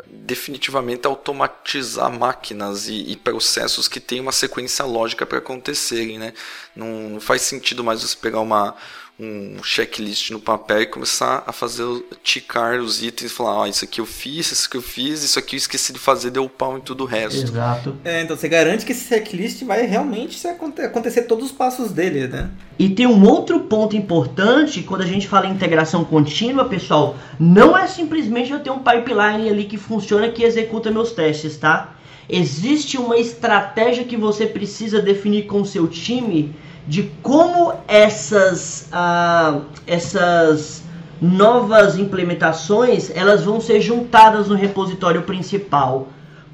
definitivamente automatizar máquinas e, e, processos que têm uma sequência lógica para acontecerem, né? Não, não, faz sentido mais você pegar uma, um checklist no papel e começar a fazer ticar os itens e falar, ah, isso aqui eu fiz, isso aqui eu fiz, isso aqui eu esqueci de fazer, deu pau em tudo o resto. Exato. É, então você garante que esse checklist vai realmente acontecer todos os passos dele, né? E tem um outro ponto importante quando a gente fala em integração contínua, pessoal, não é simplesmente eu ter um pipeline ali que funciona que executa meus testes, tá? Existe uma estratégia que você precisa definir com o seu time de como essas, ah, essas novas implementações elas vão ser juntadas no repositório principal.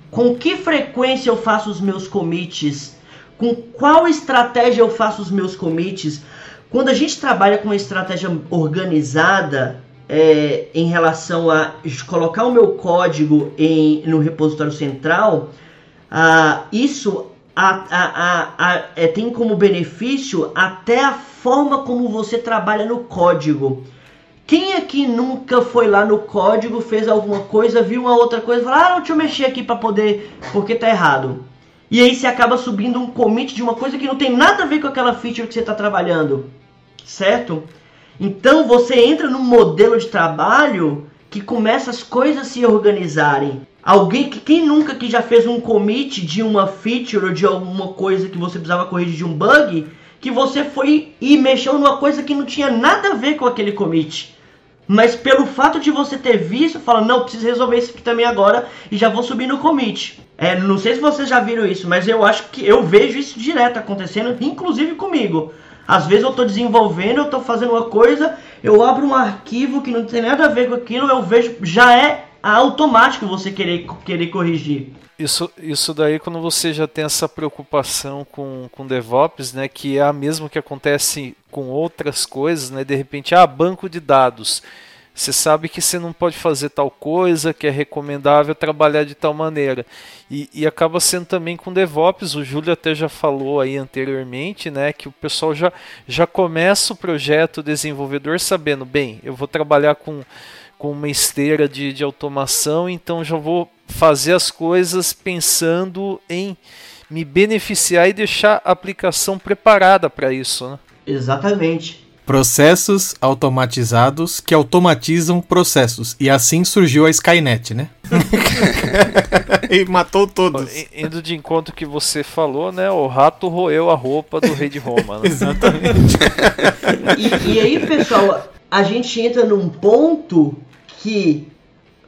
Com que frequência eu faço os meus commits? Com qual estratégia eu faço os meus commits? Quando a gente trabalha com uma estratégia organizada é, em relação a colocar o meu código em, no repositório central, ah, isso a, a, a, é, tem como benefício até a forma como você trabalha no código. Quem aqui nunca foi lá no código, fez alguma coisa, viu uma outra coisa e falou: Ah, não, deixa eu mexer aqui para poder, porque tá errado. E aí você acaba subindo um commit de uma coisa que não tem nada a ver com aquela feature que você está trabalhando, certo? Então você entra num modelo de trabalho que começa as coisas a se organizarem. Alguém que quem nunca que já fez um commit de uma feature ou de alguma coisa que você precisava corrigir de um bug, que você foi e mexeu numa coisa que não tinha nada a ver com aquele commit. Mas pelo fato de você ter visto, fala, não, preciso resolver isso aqui também agora e já vou subir no commit. É, não sei se vocês já viram isso, mas eu acho que eu vejo isso direto acontecendo, inclusive comigo. Às vezes eu estou desenvolvendo, eu estou fazendo uma coisa, eu abro um arquivo que não tem nada a ver com aquilo, eu vejo, já é automático você querer, querer corrigir. Isso, isso daí quando você já tem essa preocupação com, com DevOps, né, que é a mesma que acontece com outras coisas, né, de repente, ah, banco de dados. Você sabe que você não pode fazer tal coisa, que é recomendável trabalhar de tal maneira. E, e, acaba sendo também com DevOps, o Júlio até já falou aí anteriormente, né, que o pessoal já, já começa o projeto desenvolvedor sabendo, bem, eu vou trabalhar com com uma esteira de, de automação, então já vou fazer as coisas pensando em me beneficiar e deixar a aplicação preparada para isso. Né? Exatamente. Processos automatizados que automatizam processos. E assim surgiu a Skynet, né? [laughs] e matou todos. Indo de encontro que você falou, né? O rato roeu a roupa do rei de Roma. Né? [laughs] Exatamente. e, e aí, pessoal, a gente entra num ponto que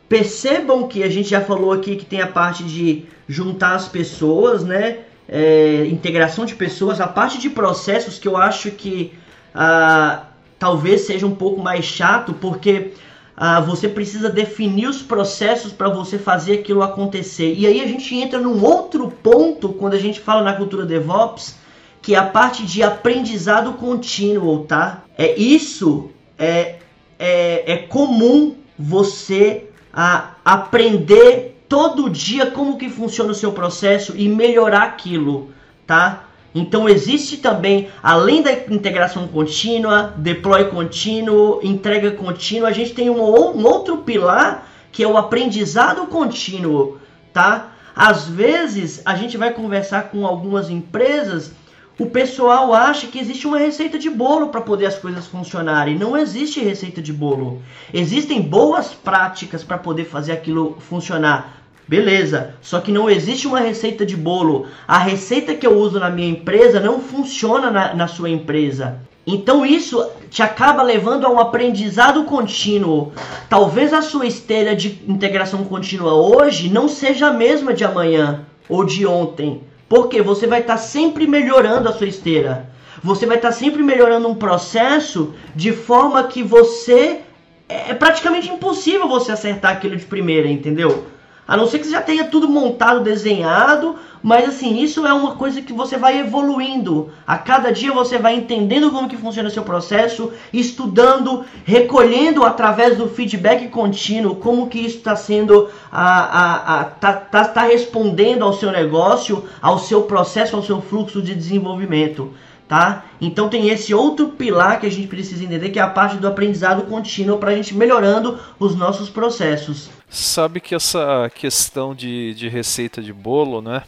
percebam que a gente já falou aqui que tem a parte de juntar as pessoas, né? É, integração de pessoas, a parte de processos que eu acho que ah, talvez seja um pouco mais chato, porque ah, você precisa definir os processos para você fazer aquilo acontecer. E aí a gente entra num outro ponto quando a gente fala na cultura DevOps, que é a parte de aprendizado contínuo, tá? É isso é, é, é comum você a aprender todo dia como que funciona o seu processo e melhorar aquilo, tá? Então existe também, além da integração contínua, deploy contínuo, entrega contínua, a gente tem um, um outro pilar que é o aprendizado contínuo, tá? Às vezes a gente vai conversar com algumas empresas o pessoal acha que existe uma receita de bolo para poder as coisas funcionarem. Não existe receita de bolo. Existem boas práticas para poder fazer aquilo funcionar. Beleza, só que não existe uma receita de bolo. A receita que eu uso na minha empresa não funciona na, na sua empresa. Então isso te acaba levando a um aprendizado contínuo. Talvez a sua esteira de integração contínua hoje não seja a mesma de amanhã ou de ontem. Porque você vai estar tá sempre melhorando a sua esteira. Você vai estar tá sempre melhorando um processo de forma que você é, praticamente impossível você acertar aquilo de primeira, entendeu? A não ser que você já tenha tudo montado, desenhado, mas assim, isso é uma coisa que você vai evoluindo. A cada dia você vai entendendo como que funciona o seu processo, estudando, recolhendo através do feedback contínuo como que isso está sendo, a, a, a, tá, tá, tá respondendo ao seu negócio, ao seu processo, ao seu fluxo de desenvolvimento tá? Então tem esse outro pilar que a gente precisa entender, que é a parte do aprendizado contínuo para a gente melhorando os nossos processos. Sabe que essa questão de, de receita de bolo, né?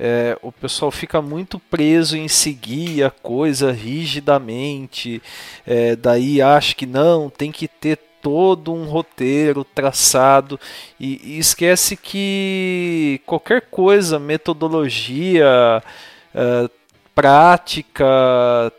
É, o pessoal fica muito preso em seguir a coisa rigidamente, é, daí acha que não, tem que ter todo um roteiro traçado e, e esquece que qualquer coisa, metodologia, é, prática,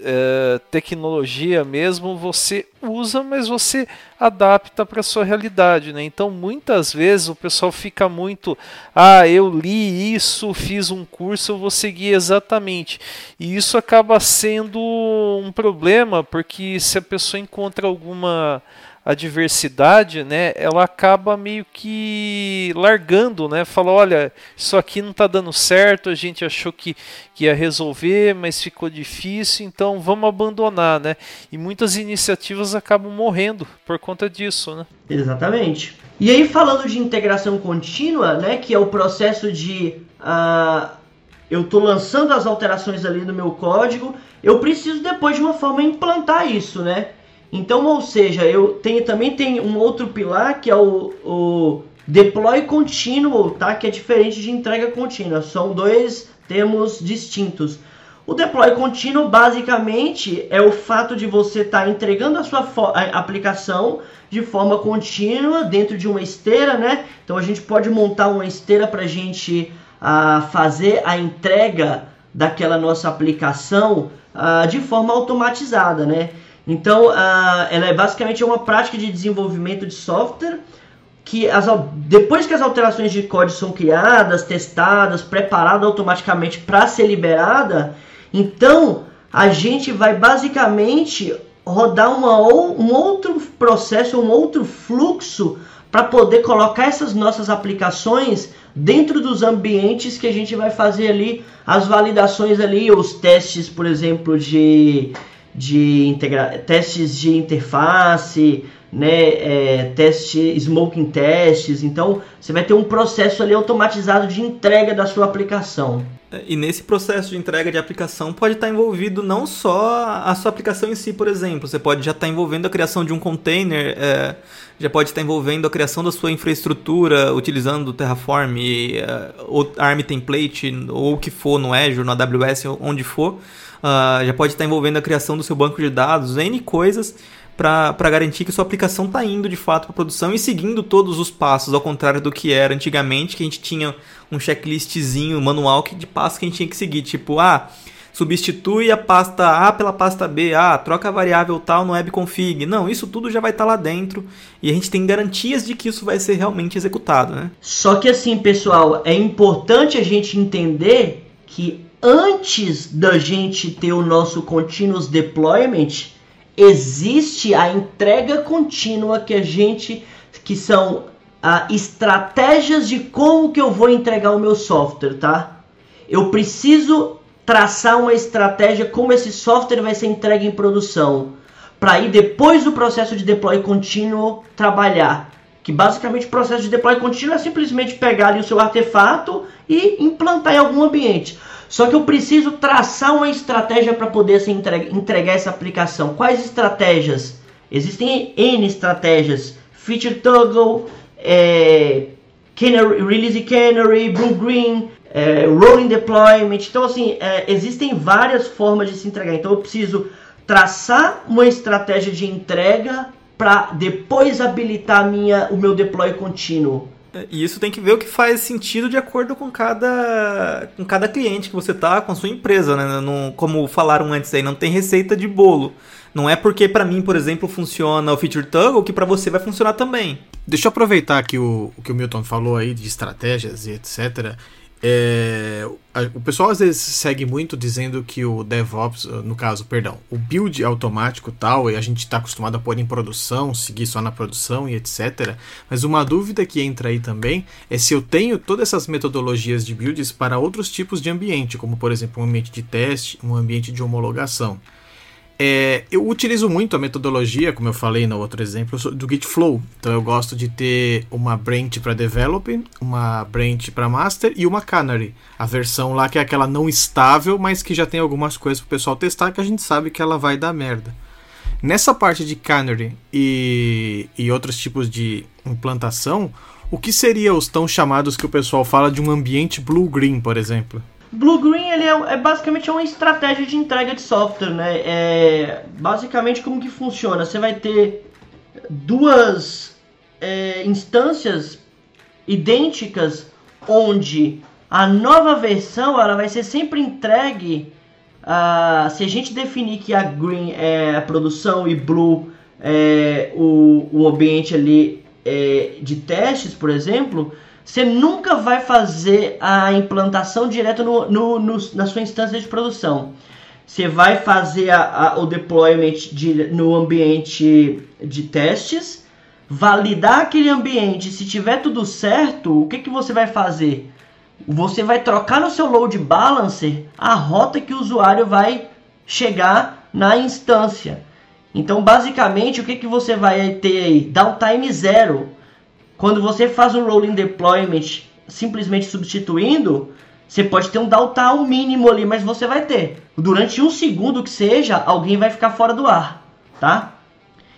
é, tecnologia mesmo, você usa, mas você adapta para sua realidade, né? Então, muitas vezes o pessoal fica muito, ah, eu li isso, fiz um curso, eu vou seguir exatamente. E isso acaba sendo um problema, porque se a pessoa encontra alguma a diversidade, né, ela acaba meio que largando, né? Fala, olha, isso aqui não está dando certo, a gente achou que, que ia resolver, mas ficou difícil, então vamos abandonar, né? E muitas iniciativas acabam morrendo por conta disso, né? Exatamente. E aí falando de integração contínua, né, que é o processo de uh, eu estou lançando as alterações ali no meu código, eu preciso depois de uma forma implantar isso, né? Então, ou seja, eu tenho também tem um outro pilar que é o, o deploy contínuo, tá? Que é diferente de entrega contínua. São dois termos distintos. O deploy contínuo basicamente é o fato de você estar tá entregando a sua a aplicação de forma contínua dentro de uma esteira, né? Então a gente pode montar uma esteira para a gente uh, fazer a entrega daquela nossa aplicação uh, de forma automatizada, né? Então, uh, ela é basicamente uma prática de desenvolvimento de software que as, depois que as alterações de código são criadas, testadas, preparadas automaticamente para ser liberada, então a gente vai basicamente rodar uma, um outro processo, um outro fluxo para poder colocar essas nossas aplicações dentro dos ambientes que a gente vai fazer ali as validações ali, os testes, por exemplo, de de integra testes de interface, né, é, teste, smoking testes. Então, você vai ter um processo ali automatizado de entrega da sua aplicação. E nesse processo de entrega de aplicação pode estar envolvido não só a sua aplicação em si, por exemplo. Você pode já estar envolvendo a criação de um container, é, já pode estar envolvendo a criação da sua infraestrutura utilizando o Terraform, é, ARM template, ou o que for no Azure, no AWS, onde for uh, já pode estar envolvendo a criação do seu banco de dados, N coisas para garantir que sua aplicação está indo de fato para produção e seguindo todos os passos, ao contrário do que era antigamente, que a gente tinha um checklistzinho manual que, de passos que a gente tinha que seguir, tipo, ah, substitui a pasta A pela pasta B, ah, troca a variável tal no webconfig. Não, isso tudo já vai estar tá lá dentro e a gente tem garantias de que isso vai ser realmente executado, né? Só que assim, pessoal, é importante a gente entender que antes da gente ter o nosso continuous deployment, existe a entrega contínua que a gente que são ah, estratégias de como que eu vou entregar o meu software, tá? Eu preciso traçar uma estratégia como esse software vai ser entregue em produção, para ir depois do processo de deploy contínuo trabalhar. Que basicamente o processo de deploy contínuo é simplesmente pegar ali o seu artefato e implantar em algum ambiente. Só que eu preciso traçar uma estratégia para poder entregar essa aplicação. Quais estratégias? Existem N estratégias. Feature Toggle, é, canary, Release Canary, Blue Green, é, Rolling Deployment. Então, assim, é, existem várias formas de se entregar. Então, eu preciso traçar uma estratégia de entrega para depois habilitar minha, o meu deploy contínuo. E isso tem que ver o que faz sentido de acordo com cada, com cada cliente que você tá, com a sua empresa, né? Não, como falaram antes aí, não tem receita de bolo. Não é porque para mim, por exemplo, funciona o Feature Toggle que para você vai funcionar também. Deixa eu aproveitar que o, o que o Milton falou aí de estratégias e etc. é, o pessoal às vezes segue muito dizendo que o DevOps, no caso, perdão, o build automático tal, e a gente está acostumado a pôr em produção, seguir só na produção e etc. Mas uma dúvida que entra aí também é se eu tenho todas essas metodologias de builds para outros tipos de ambiente, como por exemplo um ambiente de teste, um ambiente de homologação. É, eu utilizo muito a metodologia, como eu falei no outro exemplo, do Git Flow. Então eu gosto de ter uma branch para develop, uma branch para master e uma canary. A versão lá que é aquela não estável, mas que já tem algumas coisas para o pessoal testar que a gente sabe que ela vai dar merda. Nessa parte de canary e, e outros tipos de implantação, o que seria os tão chamados que o pessoal fala de um ambiente blue-green, por exemplo? Blue Green ele é, é, basicamente uma estratégia de entrega de software, né? É, basicamente como que funciona? Você vai ter duas é, instâncias idênticas onde a nova versão ela vai ser sempre entregue. Uh, se a gente definir que a Green é a produção e Blue é o, o ambiente ali é, de testes, por exemplo, você nunca vai fazer a implantação direto no, no, no, na sua instância de produção. Você vai fazer a, a, o deployment de, no ambiente de testes, validar aquele ambiente. Se tiver tudo certo, o que, que você vai fazer? Você vai trocar no seu load balancer a rota que o usuário vai chegar na instância. Então, basicamente, o que, que você vai ter aí? Downtime zero. Quando você faz um rolling deployment simplesmente substituindo, você pode ter um downtime mínimo ali, mas você vai ter. Durante um segundo que seja, alguém vai ficar fora do ar, tá?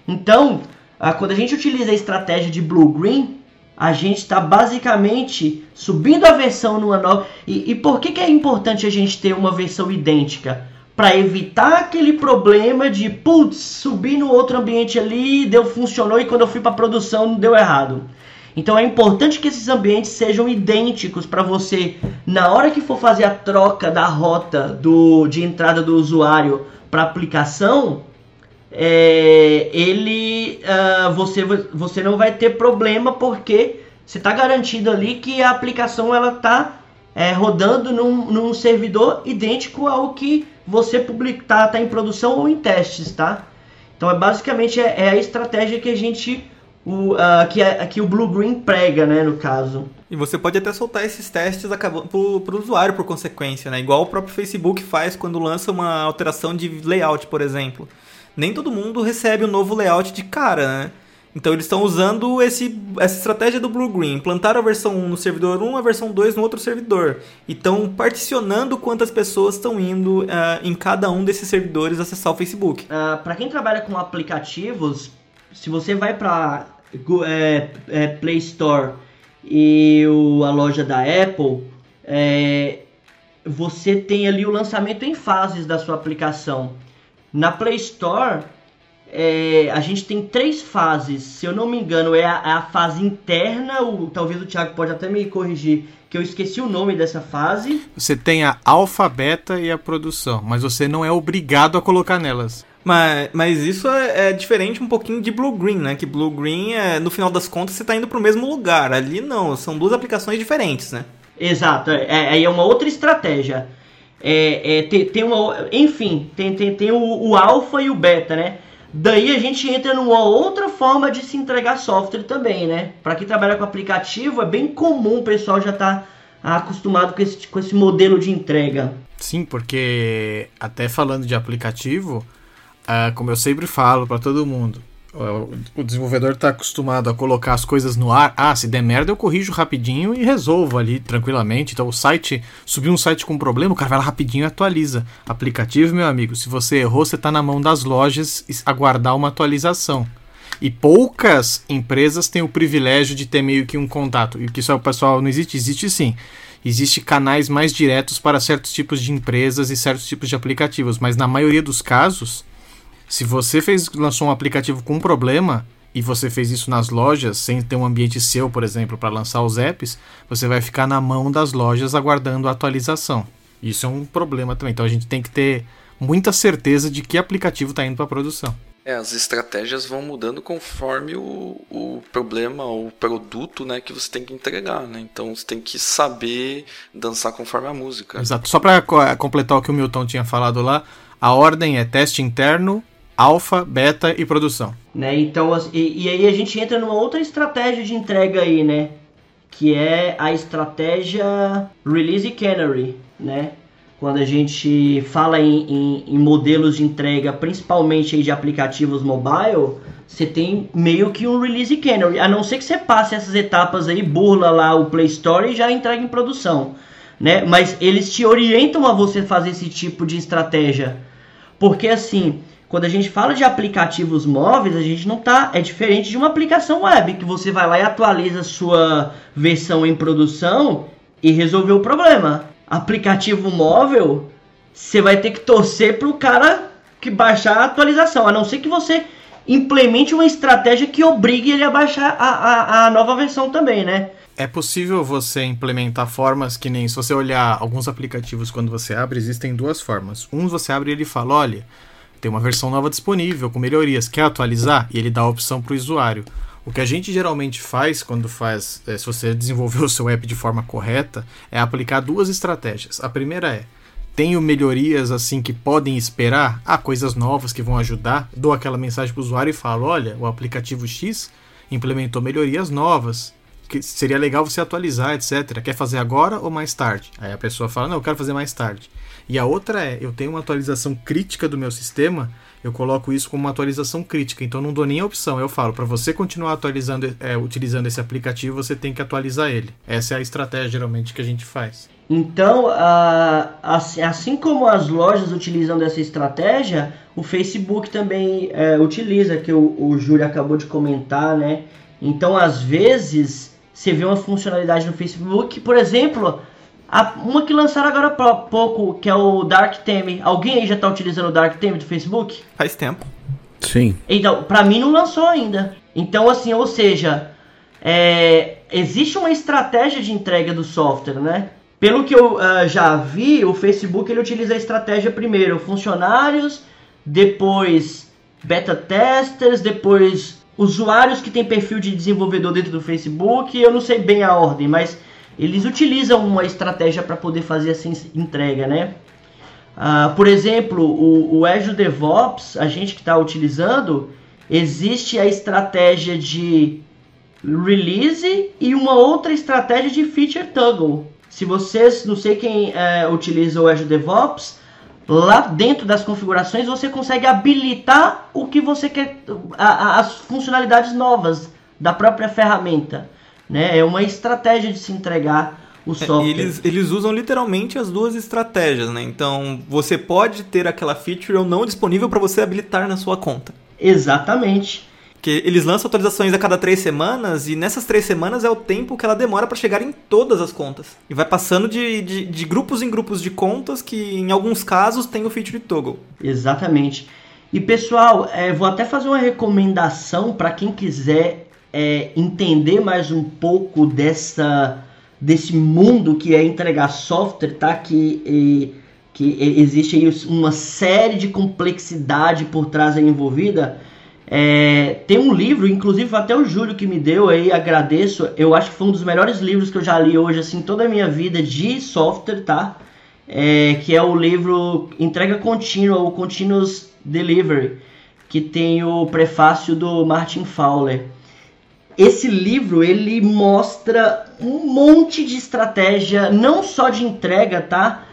Então, quando a gente utiliza a estratégia de blue-green, a gente está basicamente subindo a versão numa nova. E, e por que, que é importante a gente ter uma versão idêntica? Para evitar aquele problema de, putz, subir no outro ambiente ali, deu funcionou e quando eu fui para produção deu errado. Então é importante que esses ambientes sejam idênticos para você, na hora que for fazer a troca da rota do, de entrada do usuário para aplicação, é, ele uh, você, você não vai ter problema porque você está garantido ali que a aplicação ela está é, rodando num, num, servidor idêntico ao que você está tá em produção ou em testes, tá? Então é basicamente é, é a estratégia que a gente o, uh, que, é, que o Blue Green prega, né, no caso. E você pode até soltar esses testes acabando para o usuário por consequência, né? Igual o próprio Facebook faz quando lança uma alteração de layout, por exemplo. Nem todo mundo recebe o um novo layout de cara, né? Então eles estão usando esse, essa estratégia do Blue Green, implantaram a versão 1 no servidor 1, a versão 2 no outro servidor. E estão particionando quantas pessoas estão indo uh, em cada um desses servidores acessar o Facebook. Uh, ah, para quem trabalha com aplicativos, se você vai para é, é, Play Store e o, a loja da Apple, é, você tem ali o lançamento em fases da sua aplicação. Na Play Store, é, a gente tem três fases. Se eu não me engano, é a, a fase interna. O, talvez o Thiago pode até me corrigir, que eu esqueci o nome dessa fase. Você tem a alfa, beta e a produção, mas você não é obrigado a colocar nelas. Mas, mas isso é, é, diferente um pouquinho de Blue Green, né? Que Blue Green, é, no final das contas, você está indo para o mesmo lugar. Ali não, são duas aplicações diferentes, né? Exato, é, é, é uma outra estratégia. É, é, tem, tem uma, enfim, tem, tem, tem o, o alfa e o beta, né? Daí a gente entra numa outra forma de se entregar software também, né? Para quem trabalha com aplicativo, é bem comum o pessoal já tá acostumado com esse, com esse modelo de entrega. Sim, porque até falando de aplicativo, uh, como eu sempre falo para todo mundo, o desenvolvedor está acostumado a colocar as coisas no ar. Ah, se der merda, eu corrijo rapidinho e resolvo ali tranquilamente. Então, o site, subiu um site com problema, o cara vai lá rapidinho e atualiza. Aplicativo, meu amigo, se você errou, você está na mão das lojas aguardar uma atualização. E poucas empresas têm o privilégio de ter meio que um contato. E que isso é o pessoal não existe? Existe sim. Existem canais mais diretos para certos tipos de empresas e certos tipos de aplicativos, mas na maioria dos casos se você fez lançou um aplicativo com um problema e você fez isso nas lojas sem ter um ambiente seu, por exemplo, para lançar os apps, você vai ficar na mão das lojas aguardando a atualização. Isso é um problema também. Então a gente tem que ter muita certeza de que aplicativo está indo para produção. É, as estratégias vão mudando conforme o, o problema, o produto, né, que você tem que entregar, né? Então você tem que saber dançar conforme a música. Exato. Só para completar o que o Milton tinha falado lá, a ordem é teste interno, alfa, beta e produção. Né? Então, e, e aí a gente entra numa outra estratégia de entrega aí, né? Que é a estratégia Release Canary, né? quando a gente fala em, em, em, modelos de entrega, principalmente de aplicativos mobile, você tem meio que um release canary, a não ser que você passe essas etapas aí, burla lá o Play Store e já entrega em produção, né? Mas eles te orientam a você fazer esse tipo de estratégia, porque assim, quando a gente fala de aplicativos móveis, a gente não tá, é diferente de uma aplicação web que você vai lá e atualiza sua versão em produção e resolveu o problema aplicativo móvel, você vai ter que torcer para o cara que baixar a atualização, a não ser que você implemente uma estratégia que obrigue ele a baixar a, a, a nova versão também, né? É possível você implementar formas que nem se você olhar alguns aplicativos quando você abre, existem duas formas. Um você abre e ele fala, olha, tem uma versão nova disponível com melhorias, quer atualizar? E ele dá a opção para o usuário. O que a gente geralmente faz quando faz, é, se você desenvolver [laughs] o seu app de forma correta, é aplicar duas estratégias. A primeira é tenho melhorias assim que podem esperar, há coisas novas que vão ajudar, dou aquela mensagem para o usuário e falo, olha, o aplicativo X implementou melhorias novas, que seria legal você atualizar, etc. Quer fazer agora ou mais tarde? Aí a pessoa fala, não, eu quero fazer mais tarde. E a outra é, eu tenho uma atualização crítica do meu sistema eu coloco isso como uma atualização crítica. Então não dou nem a opção. Eu falo, para você continuar atualizando, é, utilizando esse aplicativo, você tem que atualizar ele. Essa é a estratégia geralmente que a gente faz. Então, assim, como as lojas utilizam dessa estratégia, o Facebook também é, utiliza, que o, o Júlio acabou de comentar, né? Então, às vezes, você vê uma funcionalidade no Facebook, por exemplo, a, uma que lançaram agora há pouco, que é o Dark Theme. Alguém aí já está utilizando o Dark Theme do Facebook? Faz tempo. Sim. Então, para mim não lançou ainda. Então, assim, ou seja, é, existe uma estratégia de entrega do software, né? Pelo que eu uh, já vi, o Facebook ele utiliza a estratégia primeiro funcionários, depois beta testers, depois usuários que têm perfil de desenvolvedor dentro do Facebook. Eu não sei bem a ordem, mas eles utilizam uma estratégia para poder fazer essa entrega, né? Ah, por exemplo, o, o Azure DevOps, a gente que está utilizando, existe a estratégia de release e uma outra estratégia de feature toggle. Se vocês, não sei quem é, utiliza o Azure DevOps, lá dentro das configurações você consegue habilitar o que você quer, a, a, as funcionalidades novas da própria ferramenta. Né? É uma estratégia de se entregar o é, software. Eles, eles usam literalmente as duas estratégias, né? Então você pode ter aquela feature ou não disponível para você habilitar na sua conta. Exatamente. Que eles lançam atualizações a cada três semanas e nessas três semanas é o tempo que ela demora para chegar em todas as contas. E vai passando de, de, de, grupos em grupos de contas que em alguns casos tem o feature toggle. Exatamente. E pessoal, é, vou até fazer uma recomendação para quem quiser é, entender mais um pouco dessa desse mundo que é entregar software, tá? Que, e, que existe aí uma série de complexidade por trás aí envolvida. É, tem um livro, inclusive até o Júlio que me deu aí, agradeço. Eu acho que foi um dos melhores livros que eu já li hoje, assim, toda a minha vida de software, tá? É, que é o livro Entrega Contínua, ou Continuous Delivery, que tem o prefácio do Martin Fowler esse livro ele mostra um monte de estratégia, não só de entrega, tá?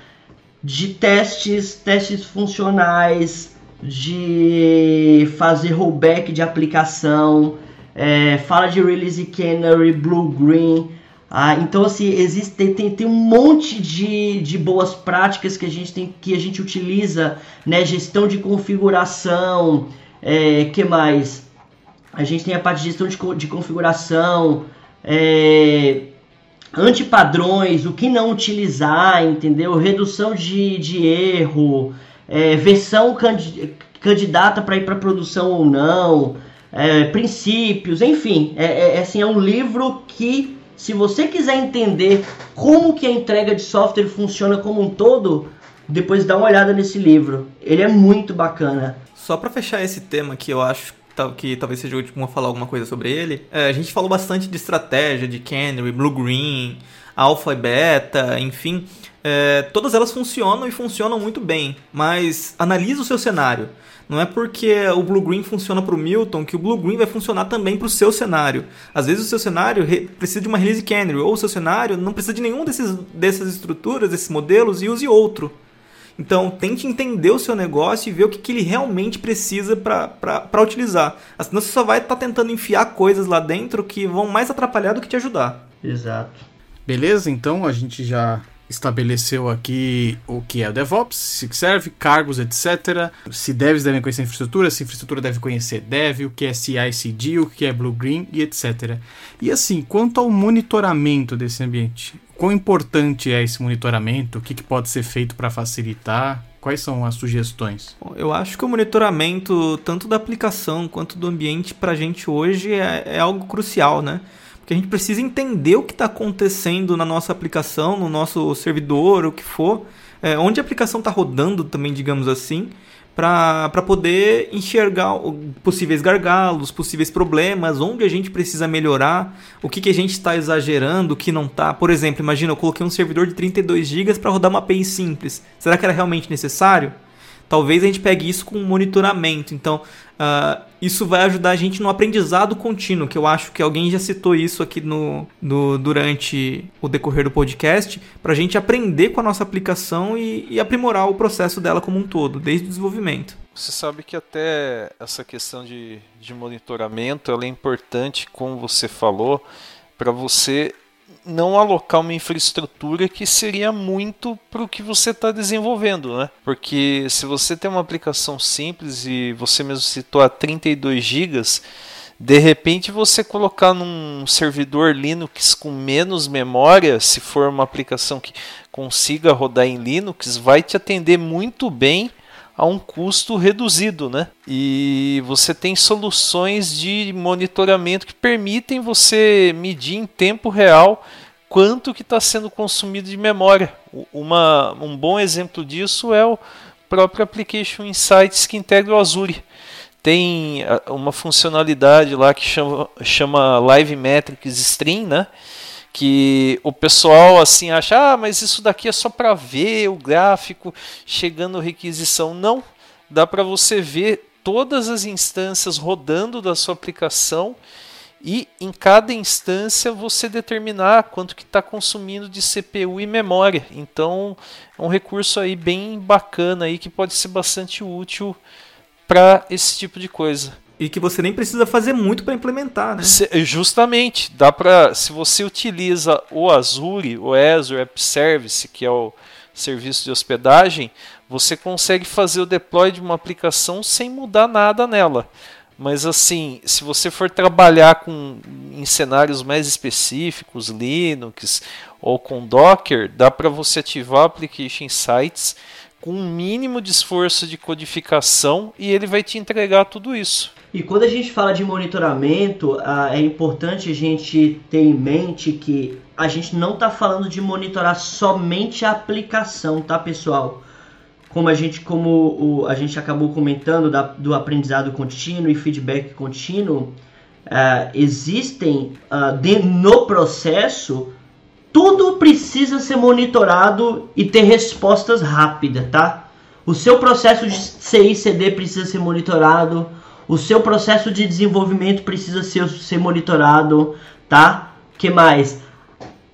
De testes, testes funcionais, de fazer rollback de aplicação, é, fala de release canary, blue green. Ah, então assim existe tem, tem um monte de, de boas práticas que a gente tem que a gente utiliza, né? Gestão de configuração, é, que mais? a gente tem a parte de gestão de, de configuração, é, antipadrões, o que não utilizar, entendeu? Redução de, de erro, é, versão candidata para ir para produção ou não, é, princípios, enfim, é, é, é, assim, é um livro que, se você quiser entender como que a entrega de software funciona como um todo, depois dá uma olhada nesse livro. Ele é muito bacana. Só para fechar esse tema que eu acho que talvez seja o último a falar alguma coisa sobre ele, é, a gente falou bastante de estratégia, de Canary, Blue Green, Alpha e Beta, enfim. É, todas elas funcionam e funcionam muito bem, mas analise o seu cenário. Não é porque o Blue Green funciona para o Milton que o Blue Green vai funcionar também para o seu cenário. Às vezes o seu cenário precisa de uma release canary, ou o seu cenário não precisa de nenhum desses, dessas estruturas, desses modelos, e use outro. Então, tente entender o seu negócio e ver o que, que ele realmente precisa para utilizar. Senão você só vai estar tá tentando enfiar coisas lá dentro que vão mais atrapalhar do que te ajudar. Exato. Beleza, então a gente já estabeleceu aqui o que é o DevOps, se serve, cargos, etc. Se devs devem conhecer infraestrutura, se infraestrutura deve conhecer dev, o que é CI/CD, o que é Blue Green e etc. E assim, quanto ao monitoramento desse ambiente, quão importante é esse monitoramento? O que, que pode ser feito para facilitar? Quais são as sugestões? Eu acho que o monitoramento, tanto da aplicação quanto do ambiente, para a gente hoje é, é algo crucial, né? Porque a gente precisa entender o que está acontecendo na nossa aplicação, no nosso servidor, o que for, é, onde a aplicação está rodando também, digamos assim, para poder enxergar possíveis gargalos, possíveis problemas, onde a gente precisa melhorar, o que, que a gente está exagerando, o que não está. Por exemplo, imagina eu coloquei um servidor de 32 GB para rodar uma API simples. Será que era realmente necessário? Talvez a gente pegue isso com monitoramento. Então, uh, isso vai ajudar a gente no aprendizado contínuo, que eu acho que alguém já citou isso aqui no, no durante o decorrer do podcast, para a gente aprender com a nossa aplicação e, e aprimorar o processo dela como um todo, desde o desenvolvimento. Você sabe que até essa questão de, de monitoramento ela é importante, como você falou, para você não alocar uma infraestrutura que seria muito para o que você está desenvolvendo, né? Porque se você tem uma aplicação simples e você mesmo citou a 32 GB, de repente você colocar num servidor Linux com menos memória, se for uma aplicação que consiga rodar em Linux, vai te atender muito bem a um custo reduzido, né? E você tem soluções de monitoramento que permitem você medir em tempo real quanto que está sendo consumido de memória. Uma, um bom exemplo disso é o próprio Application Insights que integra o Azure. Tem ah, uma funcionalidade lá que chama, chama Live Metrics Stream, né? Que o pessoal assim acha, ah, mas isso daqui é só para ver o gráfico chegando requisição. Não, dá para você ver todas as instâncias rodando da sua aplicação e em cada instância você determinar quanto que está consumindo de CPU e memória. Então é um recurso aí bem bacana aí que pode ser bastante útil para esse tipo de coisa. E que você nem precisa fazer muito para implementar, né? justamente, dá para se você utiliza o Azure, o Azure App Service, que é o serviço de hospedagem, você consegue fazer o deploy de uma aplicação sem mudar nada nela. Mas assim, se você for trabalhar com em cenários mais específicos, Linux ou com Docker, dá para você ativar Application Sites com um mínimo de esforço de codificação e ele vai te entregar tudo isso. E quando a gente fala de monitoramento, ah, é importante a gente ter em mente que a gente não está falando de monitorar somente a aplicação, tá pessoal? Como a gente, como o, a gente acabou comentando da, do aprendizado contínuo e feedback contínuo, uh, existem uh, de, no processo tudo precisa ser monitorado e ter respostas rápidas, tá? O seu processo de CICD precisa ser monitorado, o seu processo de desenvolvimento precisa ser, ser monitorado, tá? Que mais?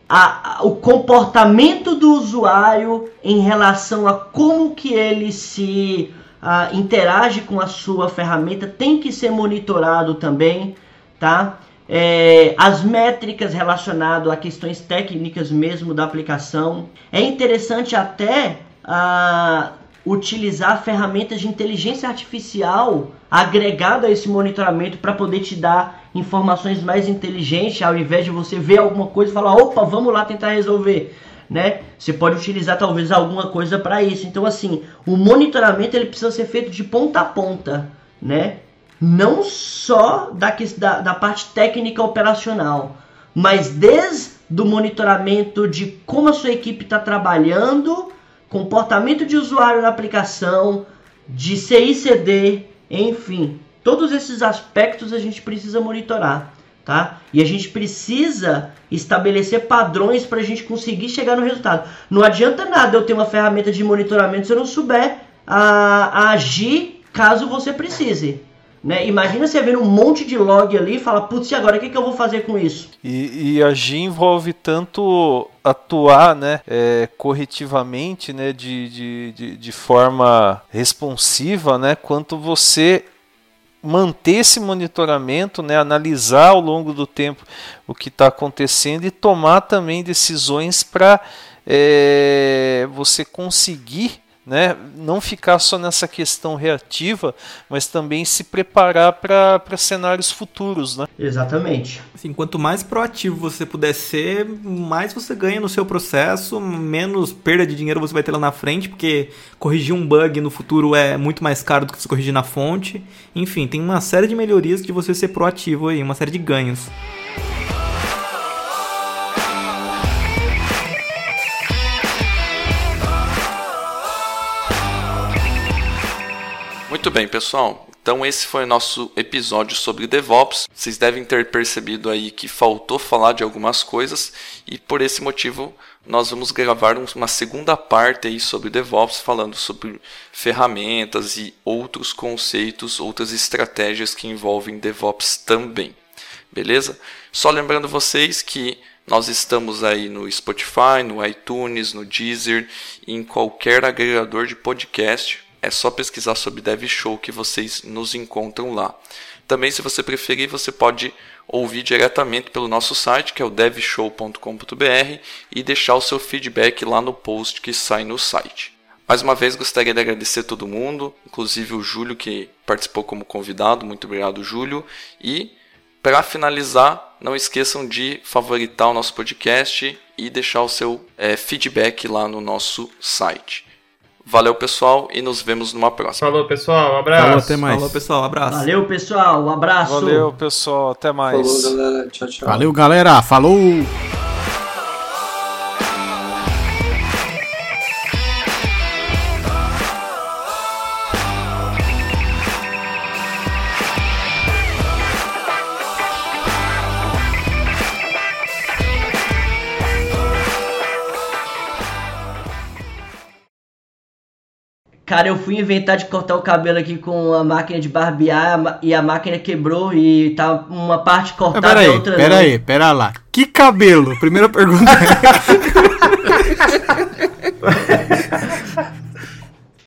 A, a, o comportamento do usuário em relação a como que ele se a, interage com a sua ferramenta tem que ser monitorado também, tá? É, as métricas relacionadas a questões técnicas mesmo da aplicação. É interessante até a, utilizar ferramentas de inteligência artificial agregada a esse monitoramento para poder te dar informações mais inteligentes, ao invés de você ver alguma coisa e falar, opa, vamos lá tentar resolver. Né? Você pode utilizar talvez alguma coisa para isso. Então assim, o monitoramento ele precisa ser feito de ponta a ponta, né? Não só da, da, da parte técnica operacional, mas desde do monitoramento de como a sua equipe está trabalhando comportamento de usuário na aplicação, de CICD, enfim, todos esses aspectos a gente precisa monitorar, tá? E a gente precisa estabelecer padrões para a gente conseguir chegar no resultado. Não adianta nada eu ter uma ferramenta de monitoramento se eu não souber a, a agir caso você precise. Né? Imagina você ver um monte de log ali e fala, putz, e agora o que, que eu vou fazer com isso? E, e agir envolve tanto atuar né, é, corretivamente, né, de, de, de, de forma responsiva, né, quanto você manter esse monitoramento, né, analisar ao longo do tempo o que está acontecendo e tomar também decisões para é, você conseguir né? Não ficar só nessa questão reativa, mas também se preparar para cenários futuros, né? Exatamente. Assim, quanto mais proativo você puder ser, mais você ganha no seu processo, menos perda de dinheiro você vai ter lá na frente, porque corrigir um bug no futuro é muito mais caro do que você corrigir na fonte. Enfim, tem uma série de melhorias de você ser proativo aí, uma série de ganhos. Muito bem, pessoal. Então esse foi o nosso episódio sobre DevOps. Vocês devem ter percebido aí que faltou falar de algumas coisas e por esse motivo nós vamos gravar uma segunda parte aí sobre DevOps, falando sobre ferramentas e outros conceitos, outras estratégias que envolvem DevOps também. Beleza? Só lembrando vocês que nós estamos aí no Spotify, no iTunes, no Deezer, em qualquer agregador de podcast é só pesquisar sobre Dev Show que vocês nos encontram lá. Também, se você preferir, você pode ouvir diretamente pelo nosso site, que é o devshow.com.br, e deixar o seu feedback lá no post que sai no site. Mais uma vez, gostaria de agradecer todo mundo, inclusive o Júlio, que participou como convidado. Muito obrigado, Júlio. E, para finalizar, não esqueçam de favoritar o nosso podcast e deixar o seu é, feedback lá no nosso site. Valeu, pessoal, e nos vemos numa próxima. Falou, pessoal. Um abraço. Falou, até mais. Falou, pessoal. Um abraço. Valeu, pessoal. Um abraço. Valeu, pessoal. Até mais. Falou, galera. Tchau, tchau. Valeu, galera. Falou! Cara, eu fui inventar de cortar o cabelo aqui com a máquina de barbear e a máquina quebrou e tá uma parte cortada Pera e aí, outra pera não. aí, pera lá. Que cabelo? Primeira pergunta. [laughs]